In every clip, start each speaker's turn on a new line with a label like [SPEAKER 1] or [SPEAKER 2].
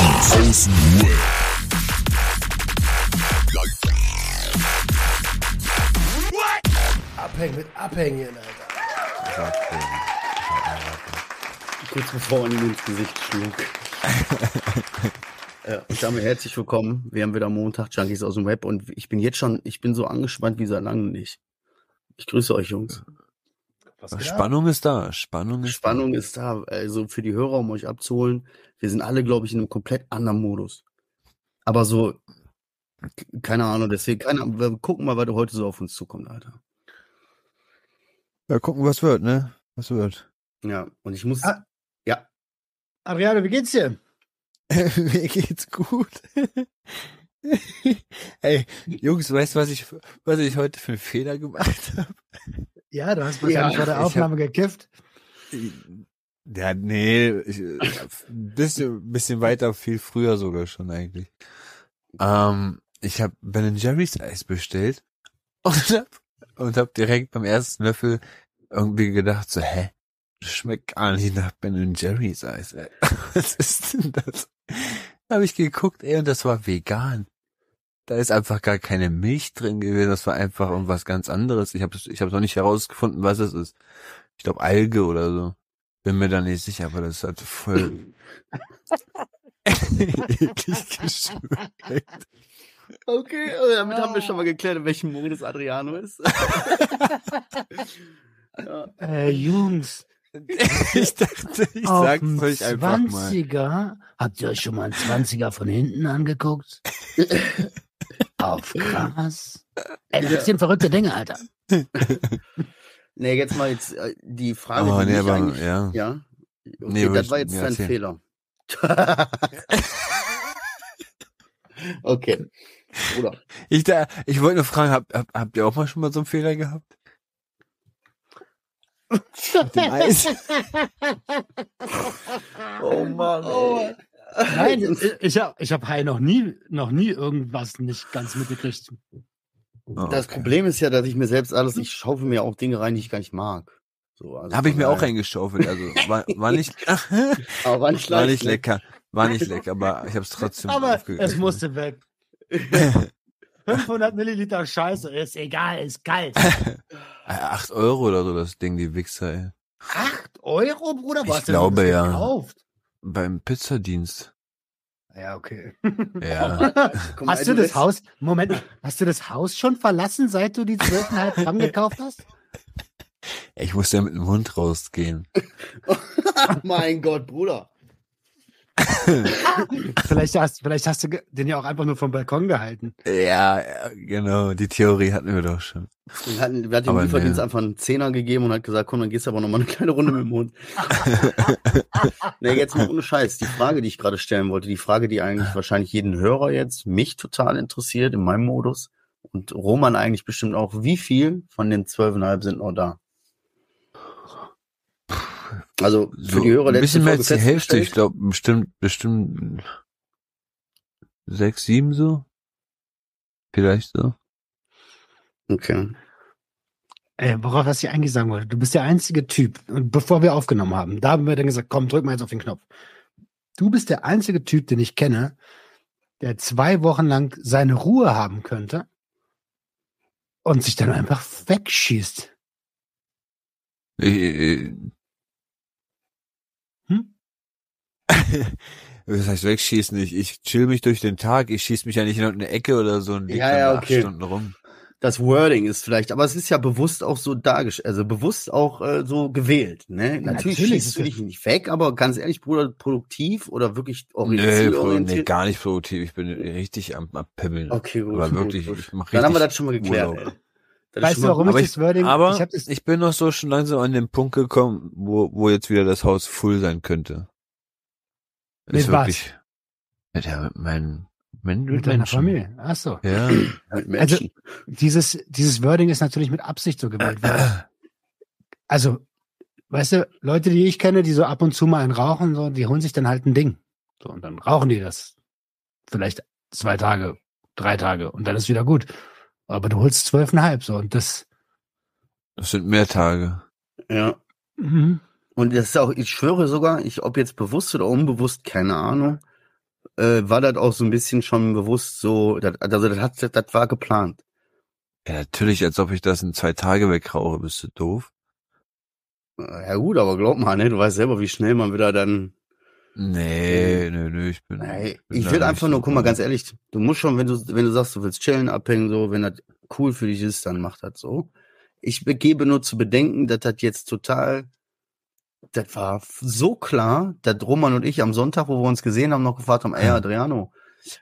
[SPEAKER 1] Außenruhe.
[SPEAKER 2] Abhängen mit Abhängen, Alter.
[SPEAKER 3] Kurz bevor man ihm ins Gesicht schlug. ja, ich sage herzlich willkommen. Wir haben wieder Montag Junkies aus dem Web und ich bin jetzt schon, ich bin so angespannt wie seit langem nicht. Ich grüße euch, Jungs.
[SPEAKER 2] Was?
[SPEAKER 4] Spannung ist da. Spannung ist
[SPEAKER 3] Spannung ist da. Also für die Hörer, um euch abzuholen, wir sind alle, glaube ich, in einem komplett anderen Modus. Aber so, keine Ahnung, deswegen, keine Ahnung, wir gucken mal, was heute so auf uns zukommt, Alter.
[SPEAKER 4] da. Ja, gucken, was wird, ne? Was wird.
[SPEAKER 3] Ja, und ich muss,
[SPEAKER 2] Ah.
[SPEAKER 3] ja,
[SPEAKER 2] Adriano, wie geht's dir?
[SPEAKER 4] Mir geht's gut. Ey, Jungs, weißt du, was ich, was ich heute für einen Fehler gemacht habe?
[SPEAKER 2] Ja, du hast wahrscheinlich
[SPEAKER 3] Ja,
[SPEAKER 2] vor der Aufnahme gekifft.
[SPEAKER 4] Ja, nee, ich, ein bisschen, bisschen weiter, viel früher sogar schon eigentlich. Ähm, ich habe Ben Jerry's Eis bestellt und hab, und hab direkt beim ersten Löffel irgendwie gedacht so, hä? Das schmeckt gar nicht nach Ben Jerry's Eis, ey. Was ist denn das? Habe ich geguckt, ey, und das war vegan. Da ist einfach gar keine Milch drin gewesen, das war einfach irgendwas ganz anderes. Ich habe ich hab noch nicht herausgefunden, was es ist. Ich glaube Alge oder so. Bin mir da nicht sicher, aber das hat voll eklig geschmeckt.
[SPEAKER 3] okay, äh, damit haben wir schon mal geklärt, in welchem Modus Adriano ist. ja.
[SPEAKER 2] Äh, Jungs,
[SPEAKER 4] Ich dachte, ich
[SPEAKER 2] auf
[SPEAKER 4] sag's euch einfach mal.
[SPEAKER 2] 20er, habt ihr euch schon mal einen 20er von hinten angeguckt? Auf krass. Ey, das sind verrückte Dinge, Alter.
[SPEAKER 3] Nee, jetzt mal jetzt äh, die Frage,
[SPEAKER 4] Oh,
[SPEAKER 3] die
[SPEAKER 4] nee,
[SPEAKER 3] mich
[SPEAKER 4] aber,
[SPEAKER 3] eigentlich,
[SPEAKER 4] ja.
[SPEAKER 3] ja. Okay,
[SPEAKER 4] Nee,
[SPEAKER 3] das war
[SPEAKER 4] ich-
[SPEAKER 3] jetzt dein
[SPEAKER 4] erzähl.
[SPEAKER 3] Fehler. okay. Bruder.
[SPEAKER 4] Ich, da, ich wollte nur fragen, habt, habt, habt ihr auch mal schon mal so einen Fehler gehabt? Mit dem Eis?
[SPEAKER 3] Oh Mann.
[SPEAKER 2] Oh. Nein, ich- habe ich hab Hai noch nie, noch nie irgendwas nicht ganz mitgekriegt.
[SPEAKER 4] Oh,
[SPEAKER 3] Das
[SPEAKER 4] okay.
[SPEAKER 3] Problem ist ja, dass ich mir selbst alles, ich schaufel mir auch Dinge rein, die ich gar nicht mag. So, also
[SPEAKER 4] Habe ich mir auch reingeschaufelt, also war, war nicht,
[SPEAKER 3] Aber war nicht
[SPEAKER 4] war nicht
[SPEAKER 3] ne?
[SPEAKER 4] lecker, war nicht lecker, aber ich habe es trotzdem
[SPEAKER 2] Aber es musste weg. 500 Milliliter Scheiße, ist egal, ist kalt.
[SPEAKER 4] Acht Euro oder so das Ding, die Wichser, ey.
[SPEAKER 2] 8 Euro, Bruder? Wo
[SPEAKER 4] Ich glaube,
[SPEAKER 2] das
[SPEAKER 4] ja.
[SPEAKER 2] Gekauft?
[SPEAKER 4] Beim Pizzadienst.
[SPEAKER 2] Ja, okay.
[SPEAKER 4] Ja.
[SPEAKER 2] Hast du das Haus, Moment, hast du das Haus schon verlassen, seit du die 12,5 Gramm gekauft hast?
[SPEAKER 4] Ich musste ja mit dem Hund rausgehen.
[SPEAKER 3] mein Gott, Bruder.
[SPEAKER 2] Vielleicht hast, vielleicht hast du den ja auch einfach nur vom Balkon gehalten.
[SPEAKER 4] Ja, genau, die Theorie hatten wir doch schon.
[SPEAKER 3] Wir hatten, wir hatten dem Lieferdienst
[SPEAKER 4] nee.
[SPEAKER 3] einfach einen Zehner gegeben und hat gesagt, komm, dann gehst du aber noch mal eine kleine Runde mit dem Hund. nee, jetzt mal ohne Scheiß. Die Frage, die ich gerade stellen wollte, die Frage, die eigentlich wahrscheinlich jeden Hörer jetzt, mich total interessiert in meinem Modus und Roman eigentlich bestimmt auch, wie viel von den zwölfeinhalb sind noch da? Also für
[SPEAKER 4] So,
[SPEAKER 3] die Hörer
[SPEAKER 4] ein
[SPEAKER 3] letzte
[SPEAKER 4] bisschen mehr
[SPEAKER 3] Folge
[SPEAKER 4] als die Hälfte, ich glaube bestimmt, bestimmt sechs, sieben so. Vielleicht so.
[SPEAKER 3] Okay.
[SPEAKER 2] Ey, worauf was ich eigentlich sagen wollte, du bist der einzige Typ, und bevor wir aufgenommen haben, da haben wir dann gesagt, komm, drück mal jetzt auf den Knopf. Du bist der einzige Typ, den ich kenne, der zwei Wochen lang seine Ruhe haben könnte und sich dann einfach wegschießt.
[SPEAKER 4] Ich, ich,
[SPEAKER 2] Hm?
[SPEAKER 4] Was heißt wegschießen? Ich, ich chill mich durch den Tag, ich schieß mich ja nicht in irgendeine Ecke oder so und lieg
[SPEAKER 3] Ja, ja, okay.
[SPEAKER 4] acht Stunden rum.
[SPEAKER 3] Das Wording ist vielleicht, aber es ist ja bewusst auch so dargestellt, also bewusst auch äh, so gewählt. Ne? Natürlich,
[SPEAKER 2] Natürlich,
[SPEAKER 3] schießt du dich nicht weg, aber ganz ehrlich, Bruder, produktiv oder wirklich orientiert?
[SPEAKER 4] pro- nee, gar nicht produktiv. Ich bin richtig am, am Pimmeln.
[SPEAKER 3] Okay, gut.
[SPEAKER 4] Aber
[SPEAKER 3] gut,
[SPEAKER 4] wirklich,
[SPEAKER 3] gut.
[SPEAKER 4] ich mach
[SPEAKER 3] Dann haben wir das schon mal geklärt. Das
[SPEAKER 2] Weißt du, warum
[SPEAKER 3] gut.
[SPEAKER 4] Aber
[SPEAKER 2] ich das Wording,
[SPEAKER 4] Aber
[SPEAKER 2] ich das,
[SPEAKER 4] ich bin noch so schon langsam an den Punkt gekommen, wo, wo jetzt wieder das Haus full sein könnte.
[SPEAKER 2] Mit
[SPEAKER 4] ist
[SPEAKER 2] was?
[SPEAKER 4] wirklich. Mit, ja, mit meinen, mit,
[SPEAKER 2] mit deiner Familie. Ach so.
[SPEAKER 4] Ja.
[SPEAKER 3] Mit Menschen.
[SPEAKER 2] Dieses, dieses Wording ist natürlich mit Absicht so gewählt. Weil, also, weißt du, Leute, die ich kenne, die so ab und zu mal einen rauchen, so, die holen sich dann halt ein Ding. So, und dann rauchen die das. Vielleicht zwei Tage, drei Tage und dann ist wieder gut. Aber du holst zwölfeinhalb, so, und das,
[SPEAKER 4] Das sind mehr Tage.
[SPEAKER 3] ja.
[SPEAKER 2] mhm.
[SPEAKER 3] Und das ist auch, ich schwöre sogar, ich, ob jetzt bewusst oder unbewusst, keine Ahnung. äh, war das auch so ein bisschen schon bewusst so, das, also das, hat, das, das war geplant.
[SPEAKER 4] Ja, natürlich, als ob ich das in zwei Tage wegrauche, bist du doof.
[SPEAKER 3] Äh, Ja gut, aber glaub mal, ne, du weißt selber, wie schnell man wieder dann.
[SPEAKER 4] Nee, nö, nö, ich bin.
[SPEAKER 3] Nee,
[SPEAKER 4] bin
[SPEAKER 3] ich will einfach
[SPEAKER 4] so
[SPEAKER 3] nur, guck mal, ganz ehrlich, du musst schon, wenn du, wenn du sagst, du willst chillen, abhängen, so, wenn das cool für dich ist, dann mach das so. Ich gebe nur zu bedenken, dass das jetzt total, das war so klar, dass Roman und ich am Sonntag, wo wir uns gesehen haben, noch gefragt haben, ey. Adriano,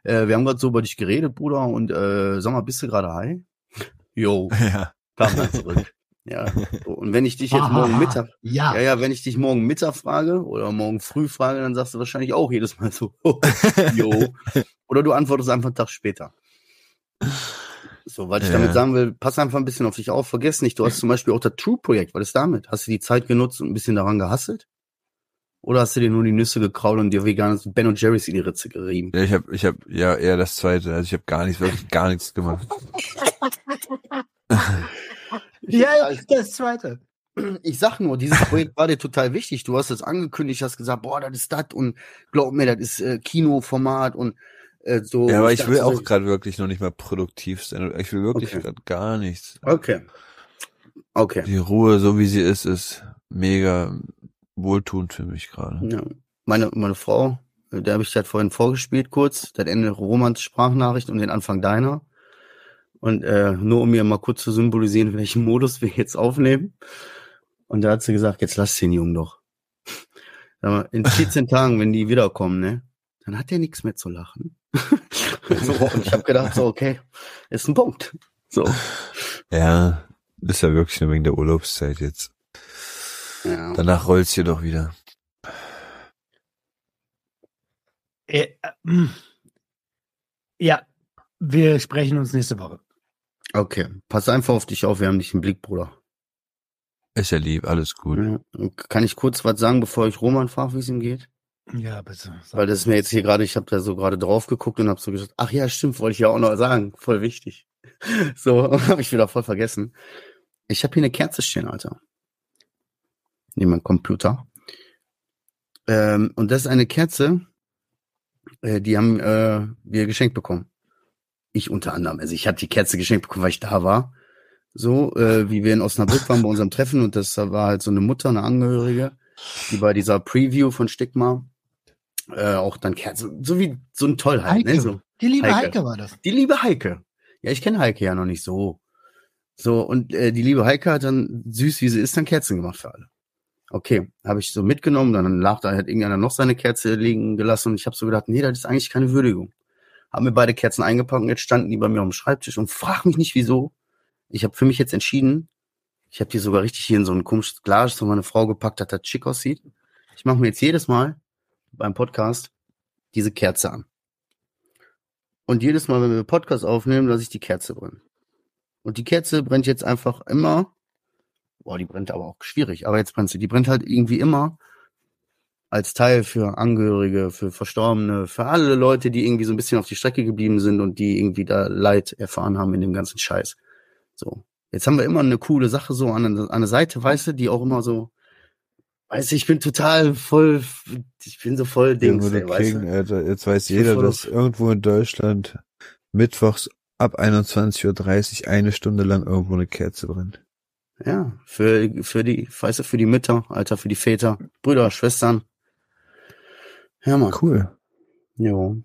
[SPEAKER 3] äh, wir haben gerade so über dich geredet, Bruder, und äh, sag mal, bist du gerade high? Jo,
[SPEAKER 4] Ja.
[SPEAKER 3] kam dann zurück. ja. Und wenn ich dich jetzt
[SPEAKER 2] Aha,
[SPEAKER 3] morgen Mittag,
[SPEAKER 2] Ja.
[SPEAKER 3] ja, ja, wenn ich dich morgen Mittag frage oder morgen früh frage, dann sagst du wahrscheinlich auch jedes Mal so, jo. Oder du antwortest einfach einen Tag später. So, weil ich
[SPEAKER 4] Ja.
[SPEAKER 3] damit sagen will, pass einfach ein bisschen auf dich auf, vergiss nicht, du hast zum Beispiel auch das True-Projekt, was ist damit? Hast du die Zeit genutzt und ein bisschen daran gehasselt? Oder hast du dir nur die Nüsse gekrault und dir veganes Ben und Jerry's in die Ritze gerieben?
[SPEAKER 4] Ja, ich habe, ich habe ja eher das zweite. Also ich habe gar nichts, wirklich gar nichts gemacht.
[SPEAKER 2] Ja, das zweite.
[SPEAKER 3] Ich sag nur, dieses Projekt war dir total wichtig. Du hast es angekündigt, hast gesagt, boah, das ist das und glaub mir, das ist äh, Kinoformat und äh, so.
[SPEAKER 4] Ja, aber ich will auch gerade wirklich noch nicht mal produktiv sein. Ich will wirklich
[SPEAKER 3] Okay.
[SPEAKER 4] gerade gar nichts.
[SPEAKER 3] Okay. Okay.
[SPEAKER 4] Die Ruhe, so wie sie ist, ist mega wohltuend für mich gerade.
[SPEAKER 3] Ja. Meine, meine Frau, der habe ich halt vorhin vorgespielt kurz, das Ende Romans Sprachnachricht und den Anfang deiner. Und äh, nur um mir mal kurz zu symbolisieren, welchen Modus wir jetzt aufnehmen. Und da hat sie gesagt, jetzt lass den Jungen doch. Mal, in 14 Tagen, wenn die wiederkommen, ne, dann hat der nichts mehr zu lachen. so, und ich habe gedacht, so, okay, ist ein Punkt. So.
[SPEAKER 4] Ja, ist ja wirklich nur wegen der Urlaubszeit jetzt.
[SPEAKER 3] Ja.
[SPEAKER 4] Danach rollt's hier doch wieder.
[SPEAKER 2] Äh, äh. Ja, wir sprechen uns nächste Woche.
[SPEAKER 3] Okay. Pass einfach auf dich auf, wir haben dich im Blick, Bruder.
[SPEAKER 4] Ist ja lieb, alles gut.
[SPEAKER 3] Kann ich kurz was sagen, bevor ich Roman frage, wie es ihm geht?
[SPEAKER 2] Ja, bitte.
[SPEAKER 3] Weil das ist mir jetzt hier gerade, ich habe da so gerade drauf geguckt und habe so gesagt, ach ja, stimmt, wollte ich ja auch noch sagen, voll wichtig. So, habe ich wieder voll vergessen. Ich habe hier eine Kerze stehen, Alter. Neben meinem Computer. Ähm, und das ist eine Kerze, äh, die haben äh, wir geschenkt bekommen. Ich unter anderem. Also ich habe die Kerze geschenkt bekommen, weil ich da war. So, äh, wie wir in Osnabrück waren bei unserem Treffen und das war halt so eine Mutter, eine Angehörige, die bei dieser Preview von Stigma äh, auch dann Kerzen, so wie so ein Tollheit,
[SPEAKER 2] Heike.
[SPEAKER 3] ne? So.
[SPEAKER 2] Die liebe
[SPEAKER 3] Heike.
[SPEAKER 2] Heike war das.
[SPEAKER 3] Die liebe Heike. Ja, ich kenne Heike ja noch nicht so. So, und äh, die liebe Heike hat dann, süß wie sie ist, dann Kerzen gemacht für alle. Okay, habe ich so mitgenommen, dann lag da halt irgendeiner noch seine Kerze liegen gelassen und ich habe so gedacht, nee, das ist eigentlich keine Würdigung. Haben mir beide Kerzen eingepackt und jetzt standen die bei mir auf dem Schreibtisch und frag mich nicht wieso. Ich habe für mich jetzt entschieden, ich habe die sogar richtig hier in so ein komisches Glas, wo meine Frau gepackt hat, das schick aussieht. Ich mache mir jetzt jedes Mal beim Podcast diese Kerze an. Und jedes Mal, wenn wir Podcast aufnehmen, lasse ich die Kerze brennen. Und die Kerze brennt jetzt einfach immer. Boah, die brennt aber auch schwierig. Aber jetzt brennt sie. Die brennt halt irgendwie immer als Teil für Angehörige, für Verstorbene, für alle Leute, die irgendwie so ein bisschen auf die Strecke geblieben sind und die irgendwie da Leid erfahren haben in dem ganzen Scheiß. So. Jetzt haben wir immer eine coole Sache so an, an der Seite, weißt du, die auch immer so, weißt du, ich bin total voll, ich bin so voll Dings, ey, weißt du.
[SPEAKER 4] Alter, jetzt weiß jeder, dass irgendwo in Deutschland mittwochs ab 21.30 Uhr eine Stunde lang irgendwo eine Kerze brennt.
[SPEAKER 3] Ja, für, für die, weißt du, für die Mütter, Alter, für die Väter, Brüder, Schwestern. Ja, Mann.
[SPEAKER 4] Cool.
[SPEAKER 3] Jo.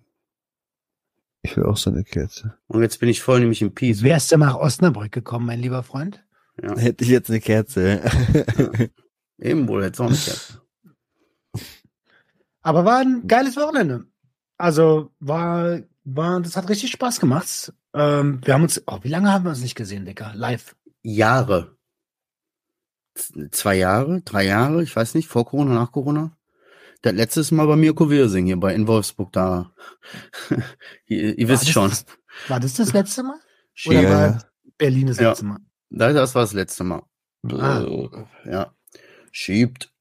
[SPEAKER 4] Ich will auch so eine Kerze.
[SPEAKER 3] Und jetzt bin ich voll nämlich im Peace.
[SPEAKER 2] Wärst du nach Osnabrück gekommen, mein lieber Freund?
[SPEAKER 3] Ja.
[SPEAKER 4] Hätte ich jetzt eine Kerze.
[SPEAKER 3] Eben wohl, jetzt auch eine Kerze.
[SPEAKER 2] Aber war ein geiles Wochenende. Also war, war, das hat richtig Spaß gemacht. Ähm, wir haben uns, oh, wie lange haben wir uns nicht gesehen, Dicker? Live.
[SPEAKER 3] Jahre. Z- Zwei Jahre, drei Jahre, ich weiß nicht, vor Corona, nach Corona. Das letztes Mal bei Mirko Wirsing hier bei in Wolfsburg da. ihr, ihr wisst
[SPEAKER 2] das-
[SPEAKER 3] schon.
[SPEAKER 2] War das das letzte Mal?
[SPEAKER 4] Ja,
[SPEAKER 2] Oder war. Berlin das
[SPEAKER 3] Ja.
[SPEAKER 2] letzte Mal?
[SPEAKER 3] Das das war das letzte Mal.
[SPEAKER 2] Ah.
[SPEAKER 3] Ja. Schiebt,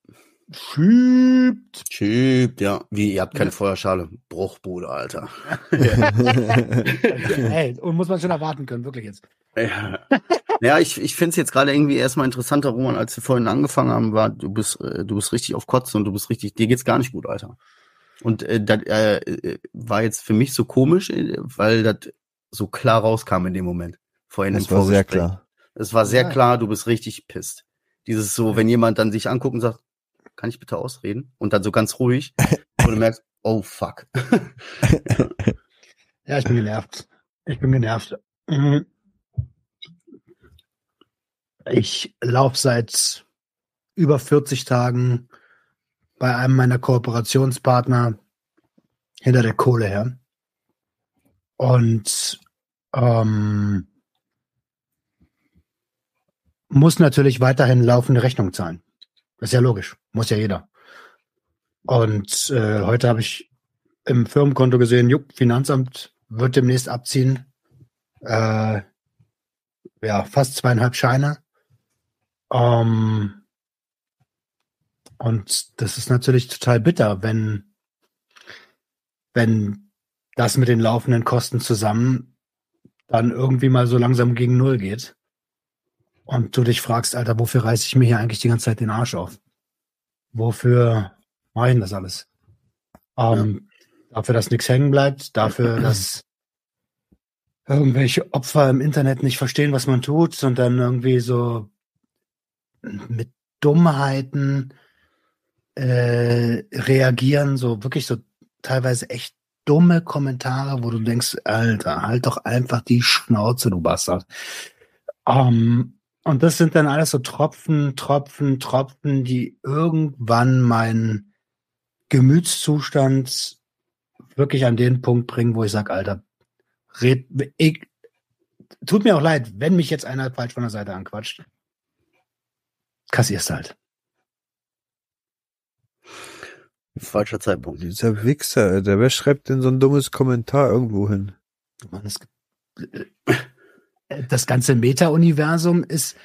[SPEAKER 2] Schiebt.
[SPEAKER 3] schiebt, ja. Wie, ihr habt keine Feuerschale. Bruchbude, Alter.
[SPEAKER 2] Hey, und muss man schon erwarten können, wirklich jetzt.
[SPEAKER 3] Ja, ja ich, ich finde es jetzt gerade irgendwie erstmal interessanter, Roman, als wir vorhin angefangen haben, war, du bist, äh, du bist richtig auf Kotzen und du bist richtig, dir geht's gar nicht gut, Alter. Und äh, das äh, war jetzt für mich so komisch, äh, weil das so klar rauskam in dem Moment. Vorhin
[SPEAKER 4] Das
[SPEAKER 3] im
[SPEAKER 4] war sehr klar.
[SPEAKER 3] Es war sehr
[SPEAKER 2] Ja.
[SPEAKER 3] klar, du bist richtig pisst. Dieses so, wenn jemand dann sich anguckt und sagt, kann ich bitte ausreden? Und dann so ganz ruhig, wo du merkst, oh fuck.
[SPEAKER 2] Ja, ich bin genervt. Ich bin genervt. Ich laufe seit über 40 Tagen bei einem meiner Kooperationspartner hinter der Kohle her. Und ähm, muss natürlich weiterhin laufende Rechnung zahlen. Das ist ja logisch. Muss ja jeder. Und äh, heute habe ich im Firmenkonto gesehen, jupp, Finanzamt wird demnächst abziehen. Äh, ja, fast zweieinhalb Scheine. Ähm, und das ist natürlich total bitter, wenn, wenn das mit den laufenden Kosten zusammen dann irgendwie mal so langsam gegen Null geht. Und du dich fragst, Alter, wofür reiße ich mir hier eigentlich die ganze Zeit den Arsch auf? Wofür mache ich denn das alles? Ähm, Dafür, dass nichts hängen bleibt, dafür, dass irgendwelche Opfer im Internet nicht verstehen, was man tut und dann irgendwie so mit Dummheiten äh, reagieren, so wirklich so teilweise echt dumme Kommentare, wo du denkst, Alter, halt doch einfach die Schnauze, du Bastard. Ähm, und das sind dann alles so Tropfen, Tropfen, Tropfen, die irgendwann meinen Gemütszustand wirklich an den Punkt bringen, wo ich sage, Alter, red, ich, tut mir auch leid, wenn mich jetzt einer falsch von der Seite anquatscht. Kassierst halt.
[SPEAKER 3] Falscher Zeitpunkt.
[SPEAKER 4] Dieser Wichser, Alter, wer schreibt denn so ein dummes Kommentar irgendwo hin?
[SPEAKER 2] Mann, es gibt, das ganze Meta-Universum ist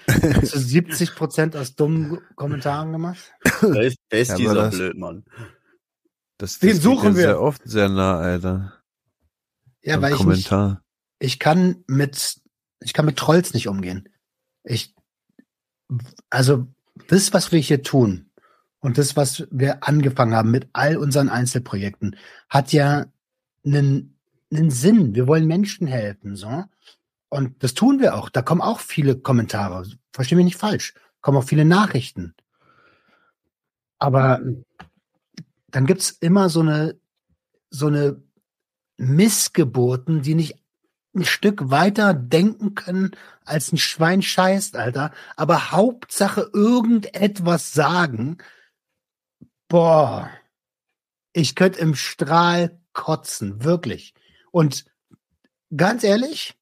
[SPEAKER 2] zu 70 Prozent aus dummen Kommentaren gemacht.
[SPEAKER 3] Wer ist, wer ist
[SPEAKER 4] Ja,
[SPEAKER 3] dieser
[SPEAKER 4] das-
[SPEAKER 3] Blödmann?
[SPEAKER 4] Das,
[SPEAKER 2] Den
[SPEAKER 4] das geht
[SPEAKER 2] suchen
[SPEAKER 4] ja
[SPEAKER 2] wir.
[SPEAKER 4] sehr oft sehr nah, Alter.
[SPEAKER 2] Ja, weil ich nicht, ich kann mit, ich kann mit Trolls nicht umgehen. Ich, also das, was wir hier tun und das, was wir angefangen haben mit all unseren Einzelprojekten, hat ja einen, einen Sinn. Wir wollen Menschen helfen, so. Und das tun wir auch. Da kommen auch viele Kommentare. Versteh mich nicht falsch. Kommen auch viele Nachrichten. Aber dann gibt's immer so eine, so eine Missgeburten, die nicht ein Stück weiter denken können, als ein Schwein scheißt, Alter. Aber Hauptsache irgendetwas sagen. Boah, ich könnte im Strahl kotzen, wirklich. Und ganz ehrlich,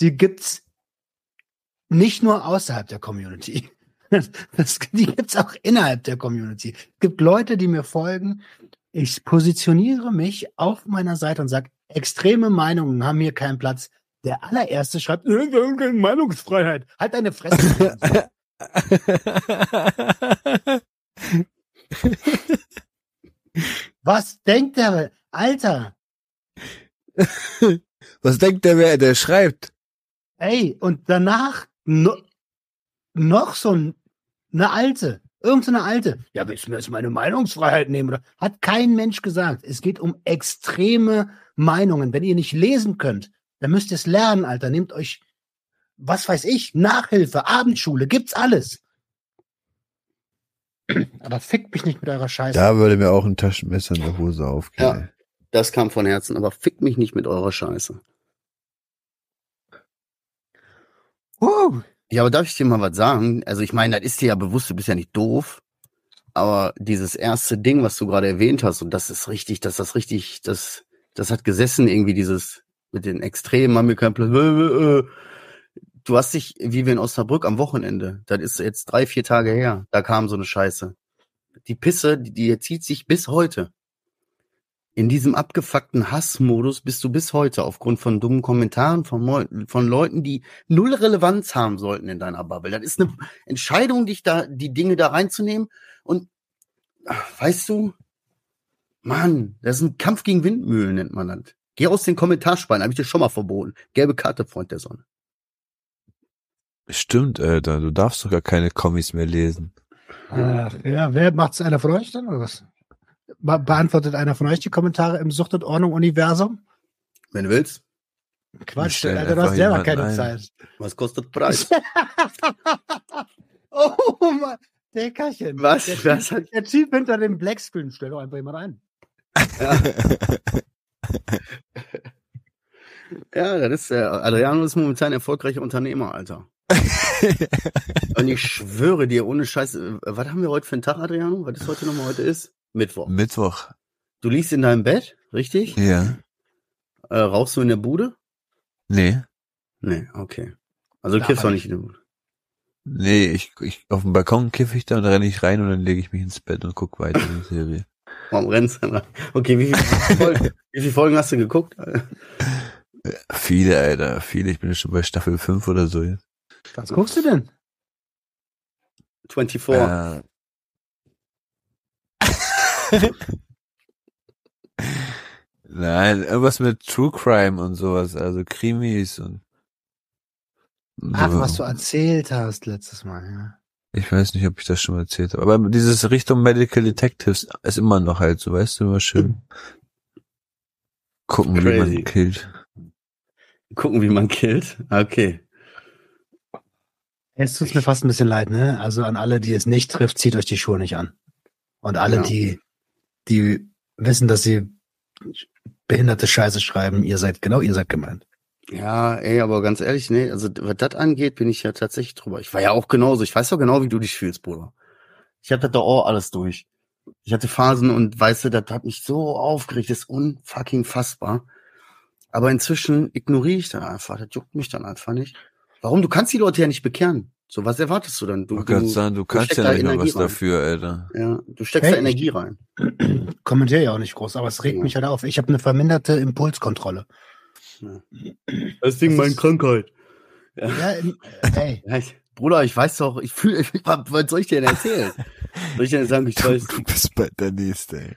[SPEAKER 2] die gibt's nicht nur außerhalb der Community. Das, die gibt's auch innerhalb der Community. Es gibt Leute, die mir folgen. Ich positioniere mich auf meiner Seite und sage, extreme Meinungen haben hier keinen Platz. Der allererste schreibt, "Äh, Meinungsfreiheit. Halt deine Fresse. Was denkt der? Alter,
[SPEAKER 4] Was denkt der, wer der schreibt?
[SPEAKER 2] Ey, und danach no, noch so ein, eine alte, irgendeine alte. Ja, willst du mir jetzt meine Meinungsfreiheit nehmen? Oder? Hat kein Mensch gesagt. Es geht um extreme Meinungen. Wenn ihr nicht lesen könnt, dann müsst ihr es lernen, Alter. Nehmt euch, was weiß ich, Nachhilfe, Abendschule, gibt's alles. Aber fickt mich nicht mit eurer Scheiße.
[SPEAKER 4] Da würde mir auch ein Taschenmesser in der Hose aufgehen.
[SPEAKER 3] Ja. Das kam von Herzen, aber fick mich nicht mit eurer Scheiße.
[SPEAKER 2] Uh,
[SPEAKER 3] Ja, aber darf ich dir mal was sagen? Also ich meine, das ist dir ja bewusst, du bist ja nicht doof. Aber dieses erste Ding, was du gerade erwähnt hast, und das ist richtig, dass das richtig, das, das hat gesessen, irgendwie dieses mit den Extremen, haben wir keinen Plan. Äh, äh. Du hast dich, wie wir in Osnabrück am Wochenende, das ist jetzt drei, vier Tage her, da kam so eine Scheiße. Die Pisse, die, die zieht sich bis heute. In diesem abgefuckten Hassmodus bist du bis heute aufgrund von dummen Kommentaren von, von Leuten, die null Relevanz haben sollten in deiner Bubble. Das ist eine Entscheidung, dich da, die Dinge da reinzunehmen. Und ach, weißt du, Mann, das ist ein Kampf gegen Windmühlen, nennt man das. Geh aus den Kommentarspalten, habe ich dir schon mal verboten. Gelbe Karte, Freund der Sonne.
[SPEAKER 4] Stimmt, Alter, du darfst doch gar keine Kommis mehr lesen.
[SPEAKER 2] äh, ja, wer macht's einer von euch dann oder was? Be beantwortet einer von euch die Kommentare im Sucht und Ordnung Universum?
[SPEAKER 3] Wenn du willst.
[SPEAKER 2] Quatsch, Alter, du hast selber keine
[SPEAKER 4] ein.
[SPEAKER 2] Zeit.
[SPEAKER 3] Was kostet Preis?
[SPEAKER 2] oh Mann, Deckerchen.
[SPEAKER 3] Was?
[SPEAKER 2] Der,
[SPEAKER 3] Was
[SPEAKER 2] typ, der Typ hinter dem Blackscreen, stell doch einfach jemand ein.
[SPEAKER 3] ja. ja, das ist, äh, Adriano ist momentan erfolgreicher Unternehmer, Alter. Und ich schwöre dir, ohne Scheiß, äh, was haben wir heute für einen Tag, Adriano? Was ist heute nochmal heute ist? Mittwoch.
[SPEAKER 4] Mittwoch.
[SPEAKER 3] Du liegst in deinem Bett, richtig?
[SPEAKER 4] Ja.
[SPEAKER 3] Äh, rauchst du in der Bude?
[SPEAKER 4] Nee.
[SPEAKER 3] Nee, okay. Also du kiffst
[SPEAKER 2] man
[SPEAKER 3] auch nicht in der Bude.
[SPEAKER 4] Nee, ich, ich auf dem Balkon kiffe ich da und dann renne ich rein und dann lege ich mich ins Bett und guck weiter die Serie.
[SPEAKER 3] Warum rennst du da? Okay, wie viele Folgen, wie viele Folgen hast du geguckt?
[SPEAKER 4] Viele, Alter, viele. Ich bin jetzt schon bei Staffel 5 oder so jetzt.
[SPEAKER 2] Was guckst du denn?
[SPEAKER 3] 24.
[SPEAKER 4] Äh, Nein, irgendwas mit True Crime und sowas, also Krimis und
[SPEAKER 2] Ach,
[SPEAKER 4] so.
[SPEAKER 2] was du erzählt hast letztes Mal, ja.
[SPEAKER 4] Ich weiß nicht, ob ich das schon mal erzählt habe. Aber dieses Richtung Medical Detectives ist immer noch halt so, weißt du, immer schön. Gucken, wie man killt.
[SPEAKER 3] Gucken, wie man killt. Okay.
[SPEAKER 2] Jetzt tut's mir fast ein bisschen leid, ne? Also an alle, die es nicht trifft, zieht euch die Schuhe nicht an. Und alle,
[SPEAKER 3] Ja.
[SPEAKER 2] die, die wissen, dass sie behinderte Scheiße schreiben, ihr seid, genau, ihr seid gemeint.
[SPEAKER 3] Ja, ey, aber ganz ehrlich, nee, also was das angeht, bin ich ja tatsächlich drüber. Ich war ja auch genauso. Ich weiß doch genau, wie du dich fühlst, Bruder. Ich hatte da auch alles durch. Ich hatte Phasen und weißt du, das hat mich so aufgeregt, das ist unfucking fassbar. Aber inzwischen ignoriere ich dann einfach. Das juckt mich dann einfach nicht. Warum? Du kannst die Leute ja nicht bekehren. So, was erwartest du dann? Du,
[SPEAKER 4] Du kannst sagen, du kannst
[SPEAKER 3] steckst
[SPEAKER 4] ja nicht mal
[SPEAKER 3] Energie
[SPEAKER 4] was
[SPEAKER 3] rein.
[SPEAKER 4] dafür, Alter.
[SPEAKER 3] Ja, du steckst
[SPEAKER 2] Hey,
[SPEAKER 3] da Energie rein.
[SPEAKER 2] Kommentiere ja auch nicht groß, aber es regt
[SPEAKER 3] Ja.
[SPEAKER 2] mich halt auf. Ich habe eine verminderte Impulskontrolle.
[SPEAKER 3] Das
[SPEAKER 2] Ding meine
[SPEAKER 3] Krankheit.
[SPEAKER 2] Ja, ey,
[SPEAKER 3] Ja, ich, Bruder, ich weiß doch, ich fühle, was soll ich dir denn erzählen? soll ich dir sagen, ich weiß,
[SPEAKER 4] Du bist bald der Nächste, ey.